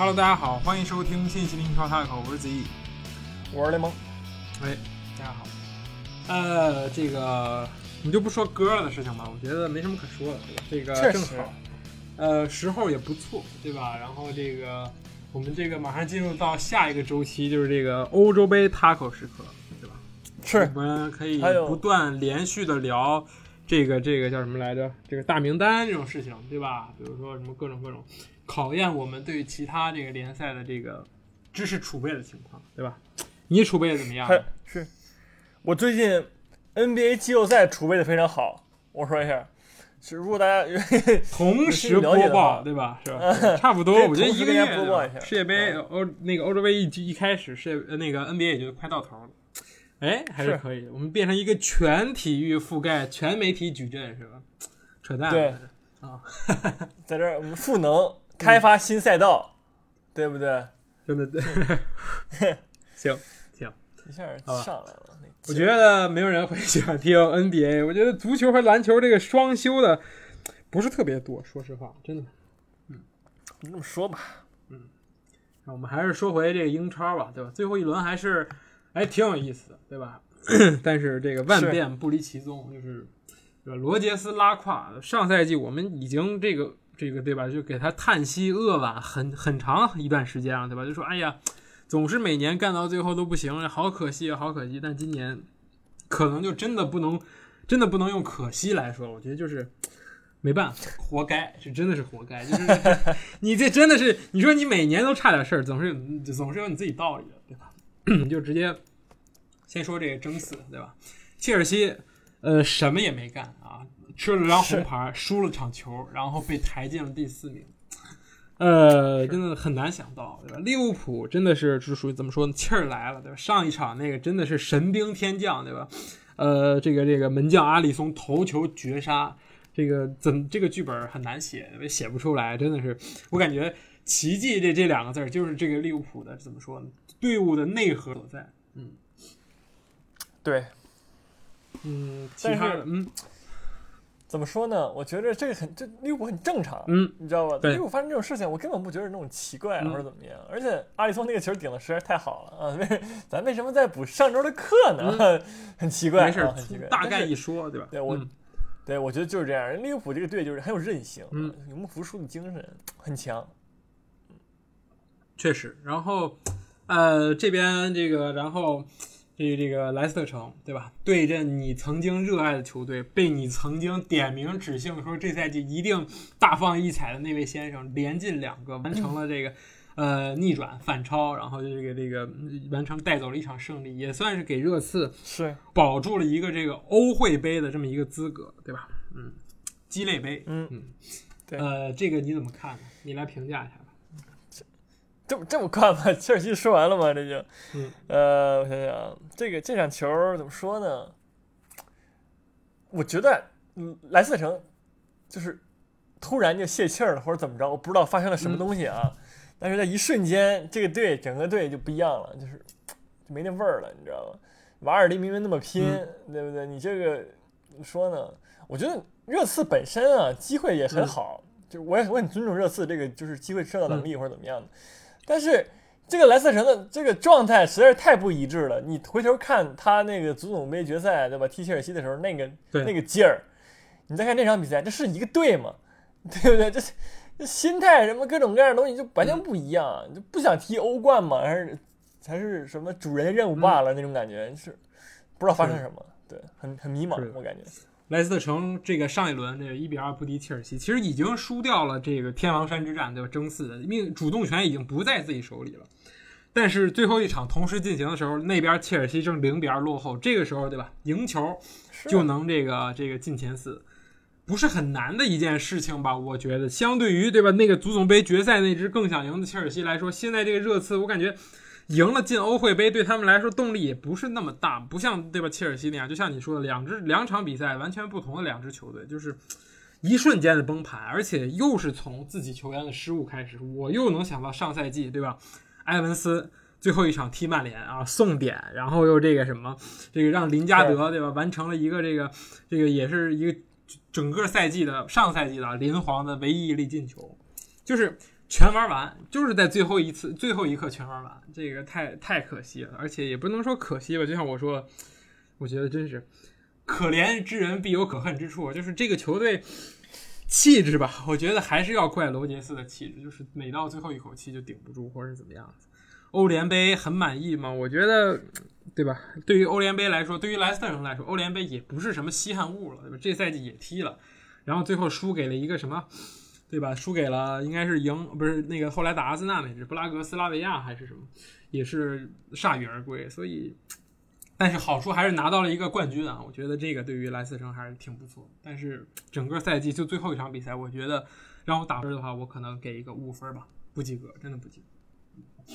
Hello，大家好，欢迎收听信息英超 talk，我是子毅，我是雷蒙。喂，大家好。呃，这个我们就不说歌了的事情吧，我觉得没什么可说的。这个正好，呃，时候也不错，对吧？然后这个我们这个马上进入到下一个周期，就是这个欧洲杯 taco 时刻，对吧？是，我们可以不断连续的聊这个这个叫什么来着？这个大名单这种事情，对吧？比如说什么各种各种。考验我们对于其他这个联赛的这个知识储备的情况，对吧？你储备的怎么样？是，我最近 NBA 季后赛储备的非常好。我说一下，是如果大家 同时播报，对吧？是吧？差不多，我觉得一个月播报一下世界杯欧那个欧洲杯一一开始，世界那个 NBA 也就快到头了。哎，还是可以，我们变成一个全体育覆盖、全媒体矩阵，是吧？扯淡，对啊，在这儿我们赋能。开发新赛道，对不对？对对对，行行，一下上来了。我觉得没有人会喜欢听 NBA。我觉得足球和篮球这个双休的不是特别多，说实话，真的。嗯，你这么说吧。嗯，那我们还是说回这个英超吧，对吧？最后一轮还是哎挺有意思的，对吧？但是这个万变不离其宗，就是罗杰斯拉胯。上赛季我们已经这个。这个对吧？就给他叹息扼腕很很长一段时间了，对吧？就说哎呀，总是每年干到最后都不行，好可惜，好可惜。但今年可能就真的不能，真的不能用可惜来说。我觉得就是没办法，活该，是真的是活该。就是 你这真的是，你说你每年都差点事儿，总是总是有你自己道理的，对吧？就直接先说这个争四，对吧？切尔西呃什么也没干啊。吃了张红牌，输了场球，然后被抬进了第四名。呃，真的很难想到，对吧？利物浦真的是是属于怎么说呢？气儿来了，对吧？上一场那个真的是神兵天降，对吧？呃，这个这个门将阿里松头球绝杀，这个怎这个剧本很难写，写不出来，真的是我感觉奇迹这这两个字儿就是这个利物浦的怎么说呢？队伍的内核所在。嗯，对，嗯，其他的，嗯。怎么说呢？我觉得这个很，这利物浦很正常，嗯，你知道吧？利物浦发生这种事情，我根本不觉得那种奇怪或者怎么样。而且阿里松那个球顶的实在太好了啊！为咱为什么在补上周的课呢？很奇怪，没事，很奇怪。大概一说，对吧？对我，对我觉得就是这样。利物浦这个队就是很有韧性，嗯，永不服输的精神很强。确实。然后，呃，这边这个，然后。对这个莱斯特城，对吧？对阵你曾经热爱的球队，被你曾经点名指姓说这赛季一定大放异彩的那位先生，连进两个，完成了这个呃逆转反超，然后这个这个完成带走了一场胜利，也算是给热刺是保住了一个这个欧会杯的这么一个资格，对吧？嗯，鸡肋杯，嗯嗯，对，呃，这个你怎么看呢？你来评价一下。这么这么快吗？切尔西说完了吗？这就，呃，我想想，这个这场球怎么说呢？我觉得，嗯，莱斯特城就是突然就泄气儿了，或者怎么着，我不知道发生了什么东西啊。但是在一瞬间，这个队整个队就不一样了，就是就没那味儿了，你知道吗？瓦尔迪明明那么拼，对不对？你这个怎么说呢？我觉得热刺本身啊，机会也很好，就我也我很尊重热刺这个就是机会制造能力或者怎么样的。但是这个莱斯特城的这个状态实在是太不一致了。你回头看他那个足总杯决赛，对吧？踢切尔西的时候那个那个劲儿，你再看这场比赛，这是一个队吗？对不对？这这心态什么各种各样的东西就完全不一样。就不想踢欧冠嘛，还是还是什么主人的任务罢了那种感觉，是不知道发生什么，对，很很迷茫，我感觉。莱斯特城这个上一轮这个一比二不敌切尔西，其实已经输掉了这个天王山之战，对吧？争四的命主动权已经不在自己手里了。但是最后一场同时进行的时候，那边切尔西正零比二落后，这个时候对吧？赢球就能这个这个进前四，不是很难的一件事情吧？我觉得，相对于对吧那个足总杯决赛那支更想赢的切尔西来说，现在这个热刺，我感觉。赢了进欧会杯对他们来说动力也不是那么大，不像对吧？切尔西那样，就像你说的，两支两场比赛完全不同的两支球队，就是一瞬间的崩盘，而且又是从自己球员的失误开始。我又能想到上赛季对吧？埃文斯最后一场踢曼联啊，送点，然后又这个什么，这个让林加德对吧完成了一个这个这个也是一个整个赛季的上赛季的林皇的唯一一粒进球，就是。全玩完，就是在最后一次最后一刻全玩完，这个太太可惜了，而且也不能说可惜吧，就像我说，我觉得真是可怜之人必有可恨之处，就是这个球队气质吧，我觉得还是要怪罗杰斯的气质，就是每到最后一口气就顶不住或者是怎么样。欧联杯很满意吗？我觉得，对吧？对于欧联杯来说，对于莱斯特城来说，欧联杯也不是什么稀罕物了，对吧？这赛季也踢了，然后最后输给了一个什么？对吧？输给了应该是赢，不是那个后来打阿森纳那支布拉格斯拉维亚还是什么，也是铩羽而归。所以，但是好处还是拿到了一个冠军啊！我觉得这个对于莱斯特城还是挺不错。但是整个赛季就最后一场比赛，我觉得让我打分的话，我可能给一个五分吧，不及格，真的不及格。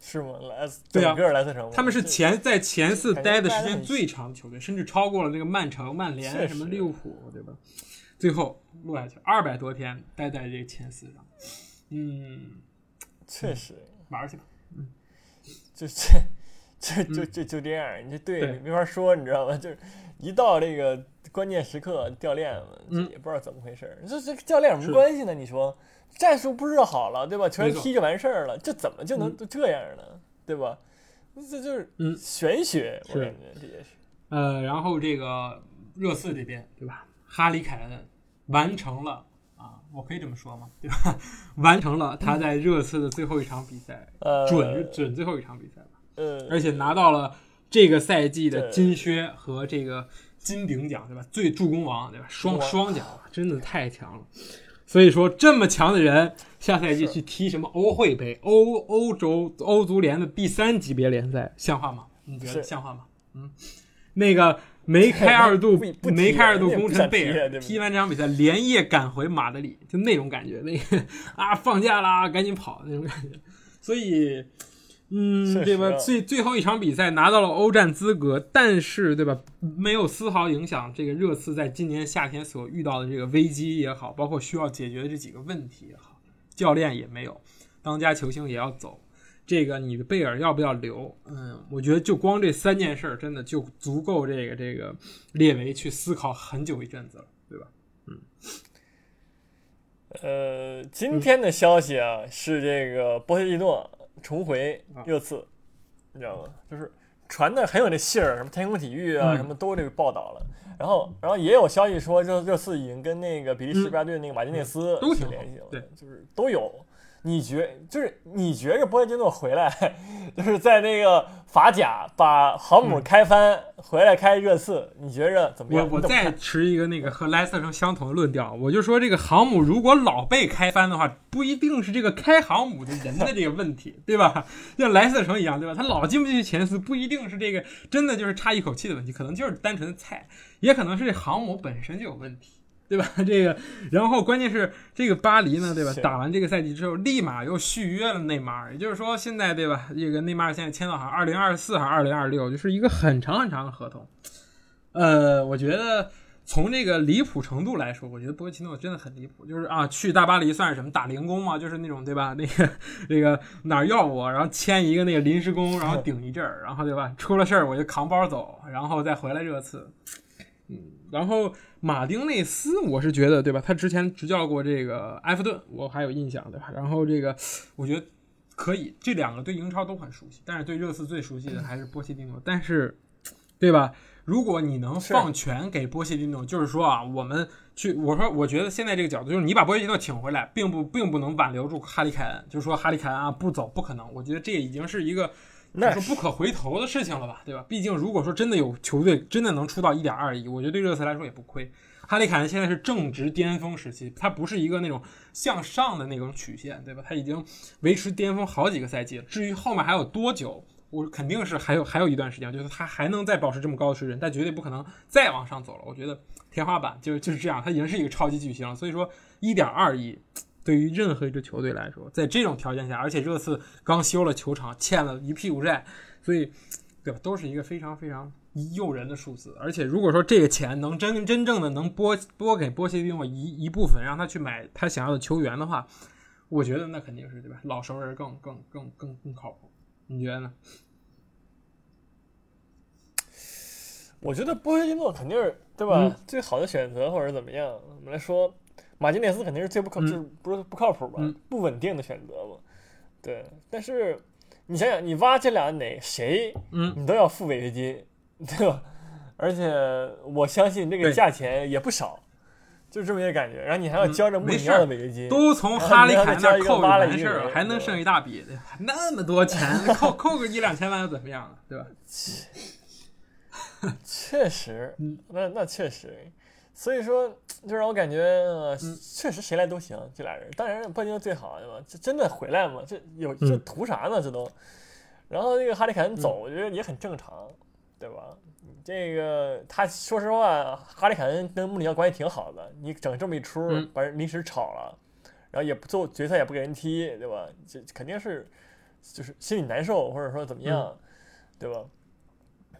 是吗？莱斯对啊，莱斯特城他们是前在前四待的时间最长的球队，甚至超过了那个曼城、曼联、什么利物浦，对吧？最后落下去二百多天待在这个前四上，嗯，确实玩去吧，嗯，就这就就就就这样，你这队没法说，你知道吗？就是一到这个关键时刻掉链子，也不知道怎么回事。这这教练有什么关系呢？你说战术布置好了，对吧？球员踢就完事儿了，这怎么就能这样呢？对吧？这就是嗯玄学，我感觉这也是。呃，然后这个热刺这边，对吧？哈里凯恩。完成了啊，我可以这么说吗？对吧？完成了他在热刺的最后一场比赛，准准最后一场比赛吧。嗯，而且拿到了这个赛季的金靴和这个金鼎奖，对吧？最助攻王，对吧？双双奖，真的太强了。所以说，这么强的人，下赛季去踢什么欧会杯、欧欧洲欧足联的第三级别联赛，像话吗？你觉得像话吗？嗯，那个。梅开二度，梅开二度功臣贝尔踢完这场比赛，连夜赶回马德里，就那种感觉，那个啊，放假啦，赶紧跑那种感觉。所以，嗯，对吧？最最后一场比赛拿到了欧战资格，但是，对吧？没有丝毫影响这个热刺在今年夏天所遇到的这个危机也好，包括需要解决的这几个问题也好，教练也没有，当家球星也要走。这个你的贝尔要不要留？嗯，我觉得就光这三件事儿，真的就足够这个这个列维去思考很久一阵子了，对吧？嗯。呃，今天的消息啊，是这个波切蒂诺重回热刺，你知道吗？就是传的很有那信儿，什么天空体育啊，什么都这个报道了。然后，然后也有消息说，热热刺已经跟那个比利时国家队那个马丁内斯都联系了，对，就是都有。你觉就是你觉着波切蒂诺回来，就是在那个法甲把航母开翻回来开热刺，你觉着怎么样？我我再持一个那个和莱斯特城相同的论调，我就说这个航母如果老被开翻的话，不一定是这个开航母的人的这个问题，对吧？像莱斯特城一样，对吧？他老进不进去前四，不一定是这个真的就是差一口气的问题，可能就是单纯的菜，也可能是这航母本身就有问题。对吧？这个，然后关键是这个巴黎呢，对吧？打完这个赛季之后，立马又续约了内马尔，也就是说，现在对吧？这个内马尔现在签到好像二零二四还是二零二六，就是一个很长很长的合同。呃，我觉得从这个离谱程度来说，我觉得波切蒂诺真的很离谱。就是啊，去大巴黎算是什么打零工嘛？就是那种对吧？那个那个哪儿要我，然后签一个那个临时工，然后顶一阵儿，然后对吧？出了事儿我就扛包走，然后再回来热刺。嗯，然后。马丁内斯，我是觉得，对吧？他之前执教过这个埃弗顿，我还有印象，对吧？然后这个，我觉得可以，这两个对英超都很熟悉，但是对热刺最熟悉的还是波切蒂诺。但是，对吧？如果你能放权给波切蒂诺，就是说啊，我们去，我说，我觉得现在这个角度，就是你把波切蒂诺请回来，并不并不能挽留住哈里凯恩，就是说哈里凯恩啊不走不可能。我觉得这已经是一个。那是不可回头的事情了吧，对吧？毕竟如果说真的有球队真的能出到一点二亿，我觉得对热刺来说也不亏。哈利凯恩现在是正值巅峰时期，他不是一个那种向上的那种曲线，对吧？他已经维持巅峰好几个赛季了。至于后面还有多久，我肯定是还有还有一段时间，就是他还能再保持这么高的水准，但绝对不可能再往上走了。我觉得天花板就就是这样，他已经是一个超级巨星了。所以说一点二亿。对于任何一支球队来说，在这种条件下，而且热刺刚修了球场，欠了一屁股债，所以，对吧？都是一个非常非常诱人的数字。而且，如果说这个钱能真真正的能拨拨给波切蒂诺一一部分，让他去买他想要的球员的话，我觉得那肯定是对吧？老熟人更更更更更靠谱。你觉得呢？我觉得波切蒂诺肯定是对吧？最好的选择，或者怎么样？我们来说。马金内斯肯定是最不靠，嗯就是不是不靠谱吧，嗯不稳定的选择嘛。对，但是你想想，你挖这俩哪谁，嗯，你都要付违约金，对吧？而且我相信这个价钱也不少，就这么一个感觉。然后你还要嗯交着穆里尼奥的违约金，都从哈里凯那扣完事儿了，还能剩一大笔，那么多钱，扣扣个一两千万又怎么样，对吧？确实，嗯那那确实，所以说就让我感觉，呃嗯确实谁来都行，这俩人。当然，波金最好，对吧？这真的回来吗？这有这嗯图啥呢？这都。然后那个哈利凯恩走，我觉得也很正常，对吧？这个他说实话，哈利凯恩跟穆里尼奥关系挺好的，你整这么一出，嗯把人临时炒了，然后也不做决赛也不给人踢，对吧？这肯定是就是心里难受，或者说怎么样，对吧？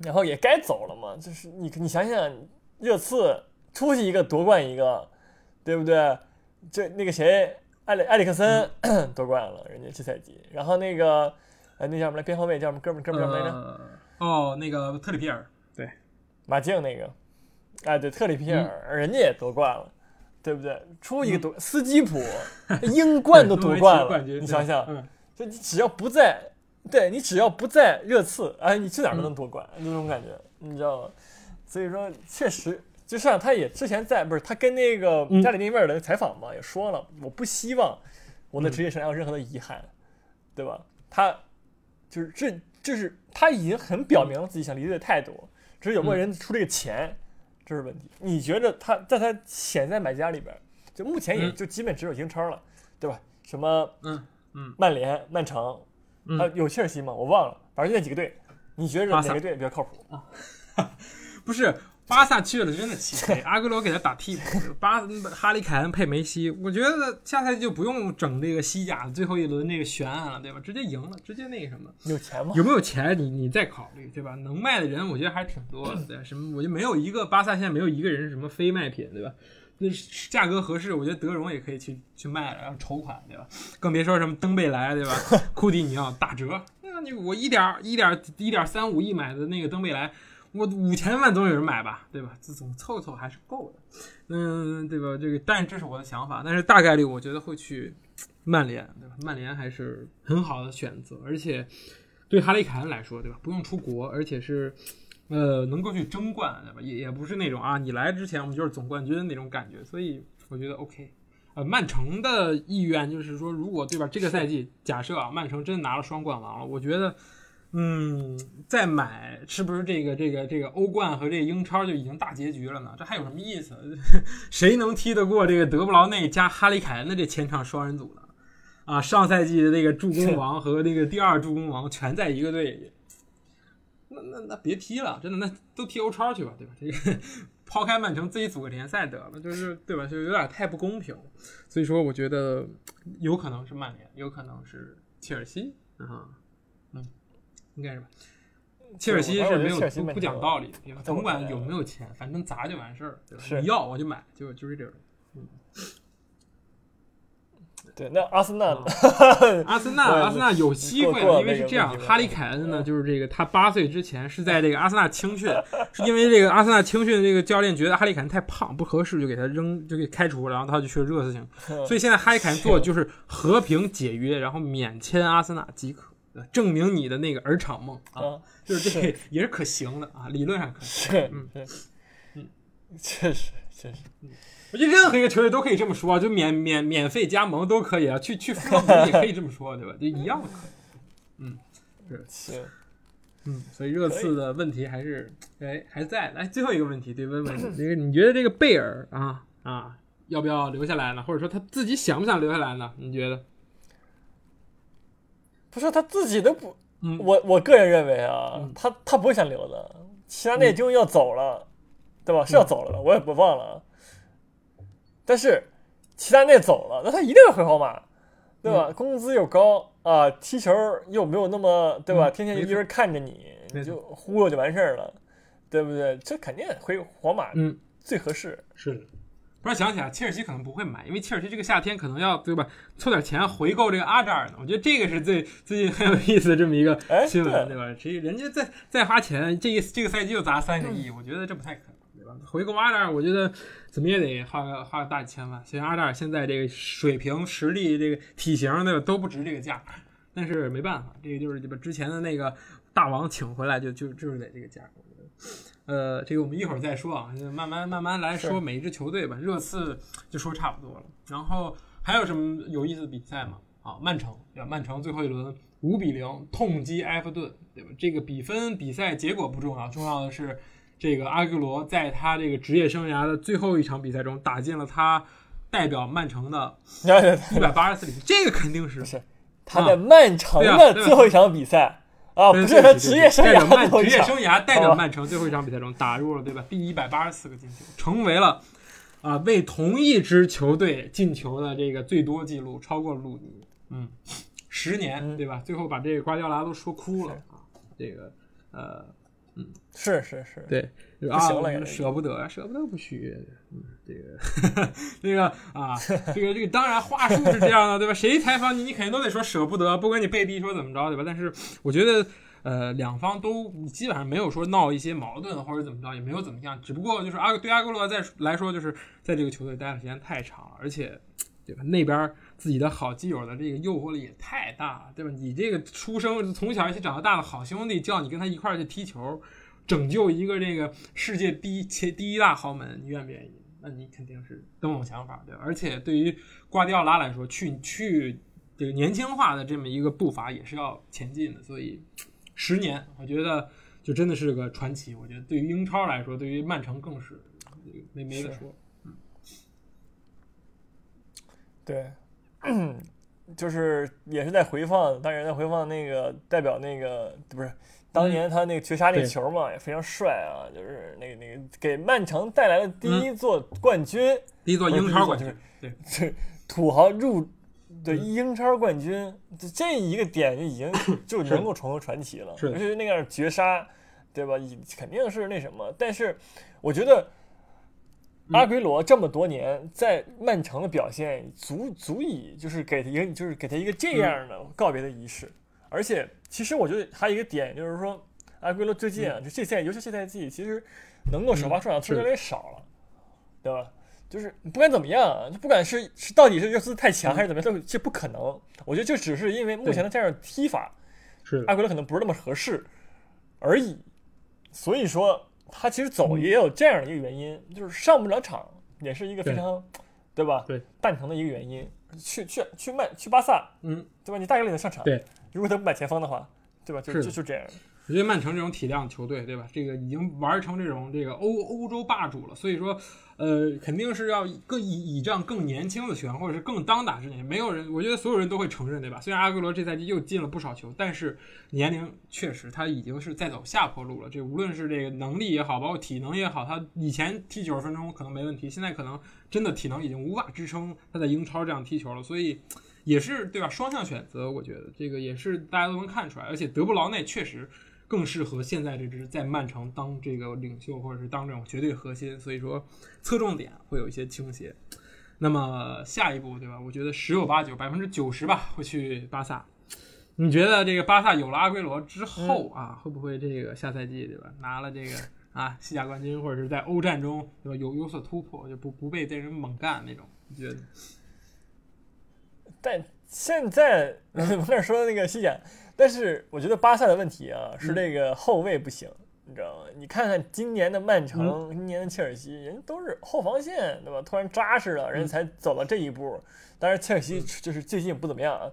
然后也该走了嘛，就是你你想想，热刺出去一个夺冠一个，对不对？这那个谁，埃里埃里克森、夺冠了，人家这赛季。然后那个呃，那叫什么来？边后卫叫什么哥们哥们叫什么来着？呃，哦，那个特里皮尔，对马竞那个，哎，对，特里皮尔，人家也夺冠了，对不对？出一个夺、斯基普，英冠都 夺冠了，冠，你想想，嗯，就你只要不在，对你只要不在热刺，哎，你去哪儿都能夺冠，那种感觉，你知道吗？所以说，确实，就像他也之前在不是他跟那个嗯加里内维尔的采访嘛，也说了，我不希望我的职业生涯有任何的遗憾，对吧？他就是这，就是他已经很表明了自己想离队的态度，只是有没有人出这个钱，这是问题。你觉得他在他潜在买家里边，就目前也嗯就基本只有英超了，对吧？什么嗯嗯曼联、曼城，嗯啊，有切尔西吗？我忘了，反正就那几个队。你觉得哪个队比较靠谱？不是。巴萨去了真的气馁，阿圭罗给他打替补，巴哈里凯恩配梅西，我觉得下赛季就不用整这个西甲最后一轮那个悬案了，对吧？直接赢了，直接那个什么。有钱吗？有没有钱你你再考虑，对吧？能卖的人我觉得还是挺多的，对吧？什么我觉得没有一个巴萨现在没有一个人是什么非卖品，对吧？那价格合适，我觉得德容也可以去去卖了，然后筹款，对吧？更别说什么登贝莱，对吧？库蒂尼奥打折，那你我一点一点一点三五亿买的那个登贝莱，我五千万总有人买吧，对吧？这总凑凑还是够的，嗯，对吧？这个，但这是我的想法，但是大概率我觉得会去曼联，对吧？曼联还是很好的选择，而且对哈里凯恩来说，对吧？不用出国，而且是呃能够去争冠，对吧？也也不是那种啊，你来之前我们就是总冠军那种感觉，所以我觉得 OK。呃，曼城的意愿就是说，如果对吧，这个赛季假设啊，曼城真拿了双冠王了，我觉得，嗯，再买是不是这个这个这个欧冠和这个英超就已经大结局了呢？这还有什么意思？谁能踢得过这个德布劳内加哈里凯恩的这前场双人组呢？啊，上赛季的那个助攻王和那个第二助攻王全在一个队里，那那那别踢了，真的，那都踢欧超去吧，对吧？这个抛开曼城自己组个联赛得了，就是对吧？就有点太不公平。所以说，我觉得有可能是曼联，有可能是切尔西啊，应该是吧。切尔西是没有不不讲道理的，对吧？甭管有没有钱，反正砸就完事儿，对吧？是你要我就买，就就是这种。对，那阿森纳？阿森纳，阿森纳有机会，因为是这样，哈利凯恩呢，就是这个他八岁之前是在这个阿森纳青训，是因为这个阿森纳青训这个教练觉得哈利凯恩太胖不合适，就给他扔，就给开除了，然后他就去了热刺行。所以现在哈利凯恩做的就是和平解约，然后免签阿森纳即可，证明你的那个儿场梦啊，就是这个也是可行的啊，理论上可行。是，嗯嗯，确实确实。我觉得任何一个球队都可以这么说，就免免免费加盟都可以啊，去去富勒姆也可以这么说，对吧？就一样的可以。嗯，是行。嗯，所以热刺的问题还是哎还在。来，最后一个问题，对，问问你，这个你觉得这个贝尔啊啊要不要留下来呢？或者说他自己想不想留下来呢？你觉得？不是他自己都不，嗯、我我个人认为啊，嗯、他他不会想留的。齐达内就要走了，对吧？是要走了的，我也不忘了。但是齐达内走了，那他一定要回皇马，对吧？嗯、工资又高啊，踢球又没有那么，对吧？嗯、天天一个人看着你，你就忽悠就完事儿了，对不对？这肯定回皇马，嗯，最合适。是的。突然想起来，切尔西可能不会买，因为切尔西这个夏天可能要对吧，凑点钱回购这个阿扎尔呢。我觉得这个是最最近很有意思的这么一个 新闻，哎、对吧？这人家再再花钱，这一这个赛季又砸三个亿，我觉得这不太可能。对吧？回购阿扎尔，我觉得怎么也得花个花个大几千万。虽然阿扎尔现在这个水平、实力、这个体型对吧都不值这个价，但是没办法，这个就是把之前的那个大王请回来，就就就是得这个价。呃，这个我们一会儿再说啊，慢慢慢慢来说每一支球队吧。热刺就说差不多了，然后还有什么有意思的比赛吗？啊，曼城对吧？曼城最后一轮五比零痛击埃弗顿，对吧？这个比分比赛结果不重要，重要的是这个阿圭罗在他这个职业生涯的最后一场比赛中打进了他代表曼城的 一百八十次里，这个肯定是是他在曼城的最后一场比赛。啊，不是他职业生涯，职业生涯代表曼城最后一场比赛中打入了，对吧？第一百八十四个进球，成为了啊为同一支球队进球的这个最多记录，超过鲁尼。嗯，十年，对吧？最后把这个瓜迪奥拉都说哭了啊。这个，呃，嗯，是是是，对，啊行了，舍不得，舍不得不许。嗯，这个，这个啊，这个这个，当然话术是这样的，对吧？谁采访你，你肯定都得说舍不得，不管你被逼说怎么着，对吧？但是我觉得，呃，两方都基本上没有说闹一些矛盾或者怎么着，也没有怎么样。只不过就是阿对阿圭罗在来说，就是在这个球队待的时间太长了，而且，对吧？那边。自己的好基友的这个诱惑力也太大了，对吧？你这个出生从小一起长到大的好兄弟，叫你跟他一块儿去踢球，拯救一个这个世界第一前第一大豪门，你愿不愿意？那你肯定是都有想法，对吧？而且对于瓜迪奥拉来说，去去这个年轻化的这么一个步伐也是要前进的，所以十年，我觉得就真的是个传奇。我觉得对于英超来说，对于曼城更是没没得说，嗯，对。就是也是在回放，当然在回放那个代表那个不是当年他那个绝杀那球嘛，也非常帅啊！就是那个那个给曼城带来的第一座冠军，第一座英超冠军，对，土豪入的英超冠军，这一个点就已经 就能够成为传奇了。尤其是那个绝杀，对吧？肯定是那什么，但是我觉得。阿圭罗这么多年在曼城的表现，足足以就是给他一个就是给他一个这样的告别的仪式。而且，其实我觉得还有一个点就是说，阿圭罗最近啊，就这赛，尤其这赛季，其实能够首发出场次越来越少了，对吧？就是不管怎么样，就不管是是到底是热刺太强还是怎么样，这不可能。我觉得就只是因为目前的这样踢法，是阿圭罗可能不是那么合适而已。所以说。他其实走也有这样的一个原因，就是上不了场，也是一个非常，对吧？对，蛋疼的一个原因。去去去曼去巴萨，嗯，对吧？你大概率能上场。对，如果他不买前锋的话，对吧？就就就这样。我觉得曼城这种体量球队，对吧？这个已经玩成这种这个欧欧洲霸主了，所以说，呃，肯定是要更倚倚仗更年轻的球员，或者是更当打之年。没有人，我觉得所有人都会承认，对吧？虽然阿圭罗这赛季又进了不少球，但是年龄确实他已经是在走下坡路了。这无论是这个能力也好，包括体能也好，他以前踢九十分钟可能没问题，现在可能真的体能已经无法支撑他在英超这样踢球了，所以。也是对吧？双向选择，我觉得这个也是大家都能看出来。而且德布劳内确实更适合现在这支在曼城当这个领袖，或者是当这种绝对核心。所以说侧重点会有一些倾斜。那么下一步对吧？我觉得十有八九，百分之九十吧，会去巴萨。你觉得这个巴萨有了阿圭罗之后啊，会不会这个下赛季对吧？拿了这个啊西甲冠军，或者是在欧战中对吧有有所突破，就不不被这人猛干那种？你觉得？但现在 我那说的那个西甲，但是我觉得巴萨的问题啊是这个后卫不行，你知道吗？你看看今年的曼城，今年的切尔西，人都是后防线对吧？突然扎实了，人才走到这一步。当然切尔西就是最近不怎么样啊，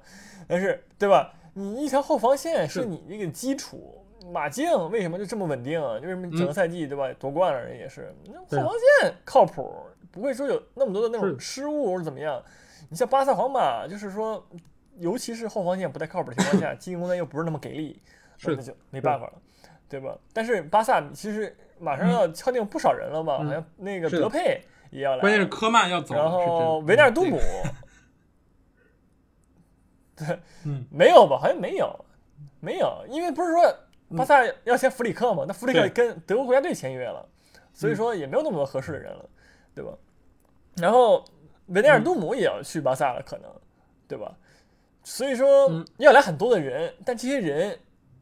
但是对吧？你一条后防线是你这个基础。马竞为什么就这么稳定？为什么整个赛季对吧夺冠了？人也是那后防线靠谱，不会说有那么多的那种失误或者怎么样。你像巴萨、皇马，就是说，尤其是后防线不太靠谱的情况下，进攻端又不是那么给力，那就没办法了，对吧？但是巴萨其实马上要敲定不少人了嘛，好像那个德佩也要来，关键是科曼要走，然后维纳尔杜姆，对，嗯，没有吧？好像没有，没有，因为不是说巴萨要签弗里克嘛？那弗里克跟德国国家队签约了，所以说也没有那么多合适的人了，对吧？然后。维内尔杜姆也要去巴萨了，可能，对吧？所以说要来很多的人，但这些人，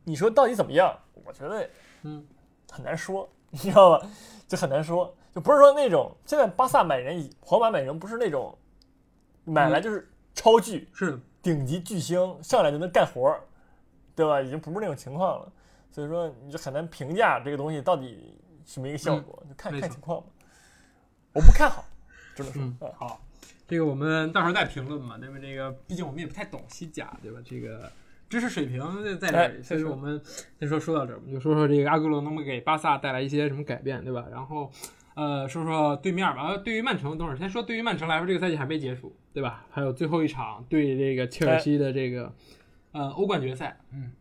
你说到底怎么样？我觉得，嗯，很难说，你知道吧？就很难说。就不是说那种现在巴萨买人，皇马买人不是那种买来就是超巨，是顶级巨星上来就能干活，对吧？已经不是那种情况了，所以说你就很难评价这个东西到底什么一个效果，就看看情况吧。我不看好，只能说嗯好。这个我们到时候再评论嘛，因为？这个毕竟我们也不太懂西甲，对吧？这个知识水平在这里，所以说我们先说说到这儿，我们就说说这个阿圭罗能不能给巴萨带来一些什么改变，对吧？然后呃，说说对面吧。对于曼城，等会儿先说对于曼城来说，这个赛季还没结束，对吧？还有最后一场对这个切尔西的这个呃欧冠决赛，嗯，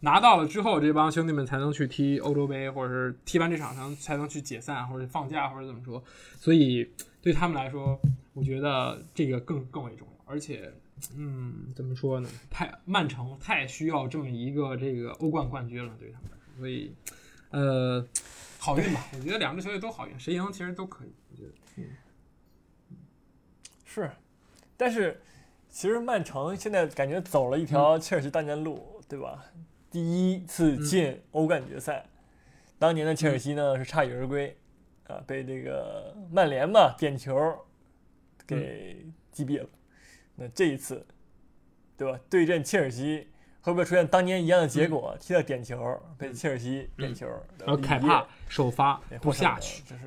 拿到了之后，这帮兄弟们才能去踢欧洲杯，或者是踢完这场才能才能去解散，或者放假，或者怎么说。所以对他们来说，我觉得这个更更为重要，而且，嗯，怎么说呢？太曼城太需要这么一个这个欧冠冠军了，对他们来说，所以，呃，好运吧。我觉得两支球队都好运，谁赢其实都可以。我觉得，嗯，是，但是其实曼城现在感觉走了一条切尔西当年路，对吧？第一次进欧冠决赛，当年的切尔西呢是铩羽而归。啊，被这个曼联嘛点球给击毙了。那这一次，对吧？对阵切尔西会不会出现当年一样的结果？踢到点球被切尔西点球，然后凯帕首发不下去，就是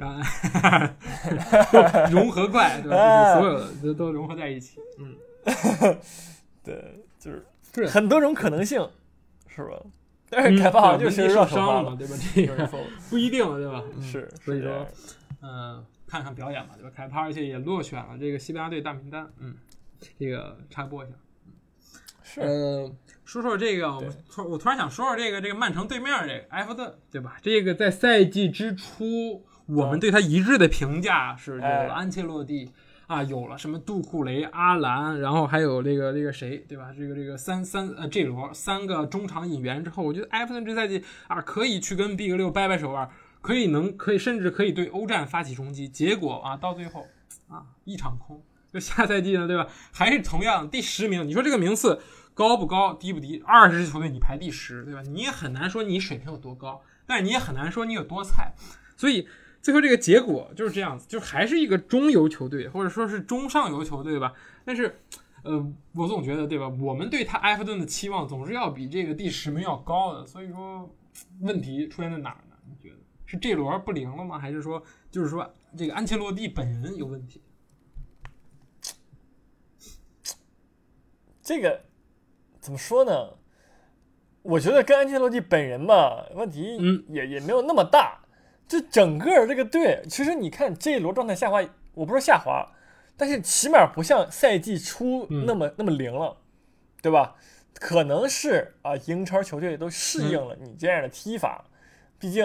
融合怪，对吧？所有的都都融合在一起。嗯，对，就是很多种可能性，是吧？但是凯帕好像就是受伤了嘛，对吧？这个不一定，对吧？是，所以说，嗯，看看表演嘛，对吧？凯帕而且也落选了这个西班牙队大名单。嗯，这个插播一下。是，呃，说说这个，我突我突然想说说这个这个曼城对面这个埃弗顿，对吧？这个在赛季之初，我们对他一致的评价是这个安切洛蒂。啊，有了什么杜库雷、阿兰，然后还有这个这个谁，对吧？这个这个三三呃这罗三个中场引援之后，我觉得埃弗顿这赛季啊可以去跟 Big 六掰掰手腕，可以能可以甚至可以对欧战发起冲击。结果啊，到最后啊一场空。就下赛季呢，对吧？还是同样第十名。你说这个名次高不高，低不低？二十支球队你排第十，对吧？你也很难说你水平有多高，但你也很难说你有多菜。所以。最后这个结果就是这样子，就还是一个中游球队，或者说是中上游球队吧。但是，呃，我总觉得，对吧？我们对他埃弗顿的期望总是要比这个第十名要高的。所以说，问题出现在哪儿？是这轮不灵了吗？还是说，就是说这个安切洛蒂本人有问题？这个怎么说呢？我觉得跟安切洛蒂本人吧，问题嗯也也没有那么大。就整个这个队，其实你看这一轮状态下滑，我不说下滑，但是起码不像赛季初那么那么灵了，对吧？可能是啊，英超球队都适应了你这样的踢法，毕竟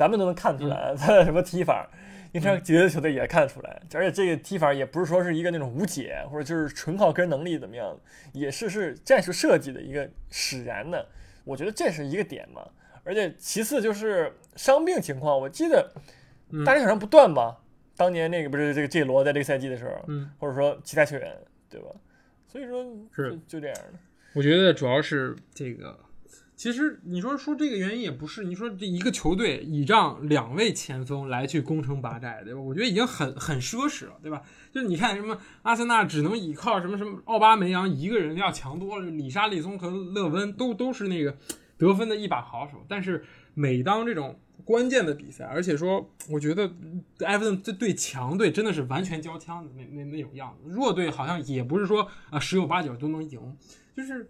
咱们都能看出来他的 什么踢法，英超别的球队也看得出来，而且这个踢法也不是说是一个那种无解，或者就是纯靠个人能力怎么样，也是是战术设计的一个使然的，我觉得这是一个点嘛。而且其次就是伤病情况，我记得大连场上不断吧？当年那个不是这个 J 罗在这个赛季的时候，嗯，或者说其他球员，对吧？所以说是就这样的。我觉得主要是这个，其实你说说这个原因也不是，你说这一个球队倚仗两位前锋来去攻城拔寨，对吧？我觉得已经很很奢侈了，对吧？就你看什么阿森纳只能依靠什么什么奥巴梅扬一个人要强多了，里沙利松和勒温都都是那个。得分的一把好手，但是每当这种关键的比赛，而且说，我觉得埃弗顿这对强队真的是完全交枪的那那那种样子，弱队好像也不是说啊十有八九都能赢，就是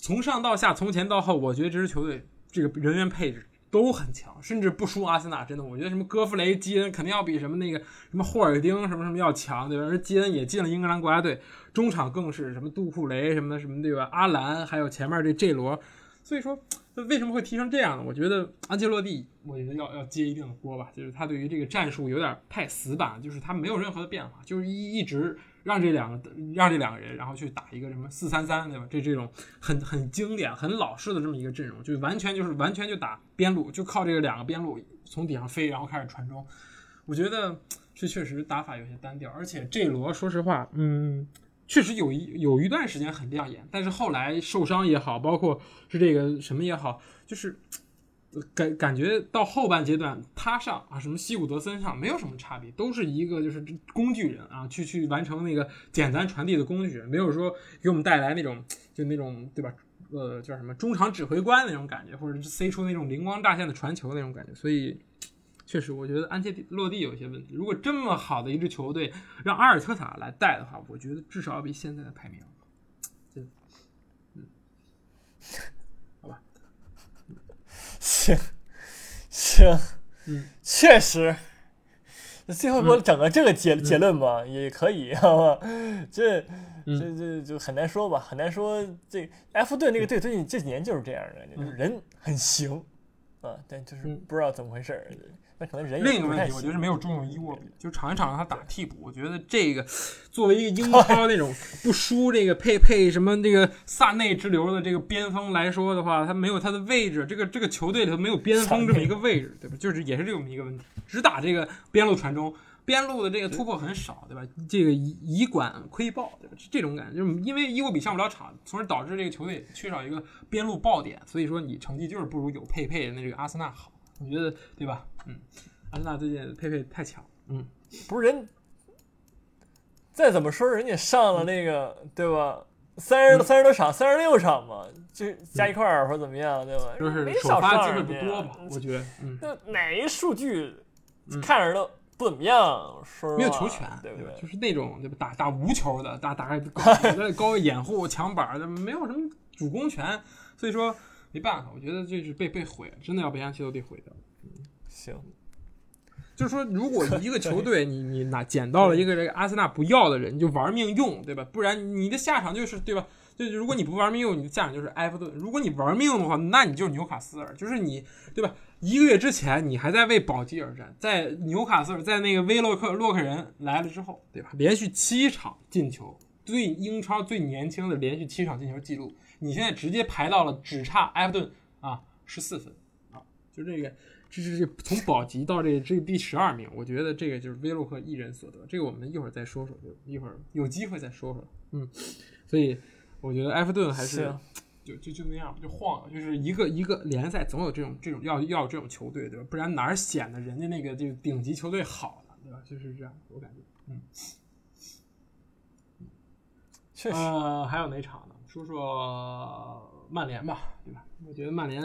从上到下，从前到后，我觉得这支球队这个人员配置都很强，甚至不输阿森纳。真的，我觉得什么戈弗雷、基恩肯定要比什么那个什么霍尔丁什么什么要强，对吧？而基恩也进了英格兰国家队，中场更是什么杜库雷什么什么对吧？阿兰还有前面这 J 罗，所以说。为什么会踢成这样呢？我觉得安切洛蒂，我觉得要要接一定的锅吧，就是他对于这个战术有点太死板，就是他没有任何的变化，就是一一直让这两个让这两个人，然后去打一个什么四三三，对吧？这这种很很经典、很老式的这么一个阵容，就完全就是完全就打边路，就靠这个两个边路从底上飞，然后开始传中。我觉得这确实打法有些单调，而且这罗说实话，嗯。确实有一有一段时间很亮眼，但是后来受伤也好，包括是这个什么也好，就是感感觉到后半阶段他上啊，什么西古德森上没有什么差别，都是一个就是工具人啊，去去完成那个简单传递的工具人，没有说给我们带来那种就那种对吧？呃，叫什么中场指挥官那种感觉，或者是塞出那种灵光乍现的传球那种感觉，所以确实我觉得安切洛蒂有些问题。如果这么好的一支球队让阿尔特塔来带的话，我觉得至少要比现在的排名。行行，嗯，确实，最后给我整个这个结结论吧，也可以，好吧？这这这就很难说吧，很难说。这埃弗顿那个队最近这几年就是这样的，就是人很行啊，但就是不知道怎么回事儿。那可能人另一个问题，我觉得是没有重用伊沃比，就场一场让他打替补。我觉得这个作为一个英超那种不输这个佩佩什么这个萨内之流的这个边锋来说的话，他没有他的位置。这个这个球队里头没有边锋这么一个位置，对吧？就是也是这么一个问题，只打这个边路传中，边路的这个突破很少，对吧？这个以以管窥豹，对吧？这种感觉，就是因为伊沃比上不了场，从而导致这个球队缺少一个边路爆点，所以说你成绩就是不如有佩佩的那这个阿森纳好。我觉得对吧？嗯，阿森纳最近佩佩太强，嗯，不是人，再怎么说人家上了那个对吧？三十三十多场，三十六场嘛，就加一块儿或者怎么样，对吧？就是首发机会不多吧？我觉得，那哪一数据看着都不怎么样，说没有球权，对不对？就是那种对吧？打打无球的，打打高 高位掩护抢板的，没有什么主攻权，所以说。没办法，我觉得这是被被毁了，真的要被安切洛蒂毁掉。嗯，行，就是说，如果一个球队 你你拿捡到了一个这个阿森纳不要的人，你就玩命用，对吧？不然你的下场就是对吧？就如果你不玩命用，你的下场就是埃弗顿；如果你玩命的话，那你就是纽卡斯尔，就是你对吧？一个月之前你还在为保级而战，在纽卡斯尔在那个威洛克洛克人来了之后，对吧？连续七场进球，最英超最年轻的连续七场进球记录。你现在直接排到了只差埃弗顿啊十四分啊，就这个，这是从保级到这这第十二名，我觉得这个就是威洛克一人所得，这个我们一会儿再说说，就一会儿有机会再说说，嗯，所以我觉得埃弗顿还是就就就那样就晃，就是一个一个联赛总有这种这种要要这种球队对吧？不然哪儿显得人家那个这个顶级球队好呢，对吧？就是这样，我感觉，嗯，确实，呃，还有哪场呢？说说曼联吧，对吧？我觉得曼联，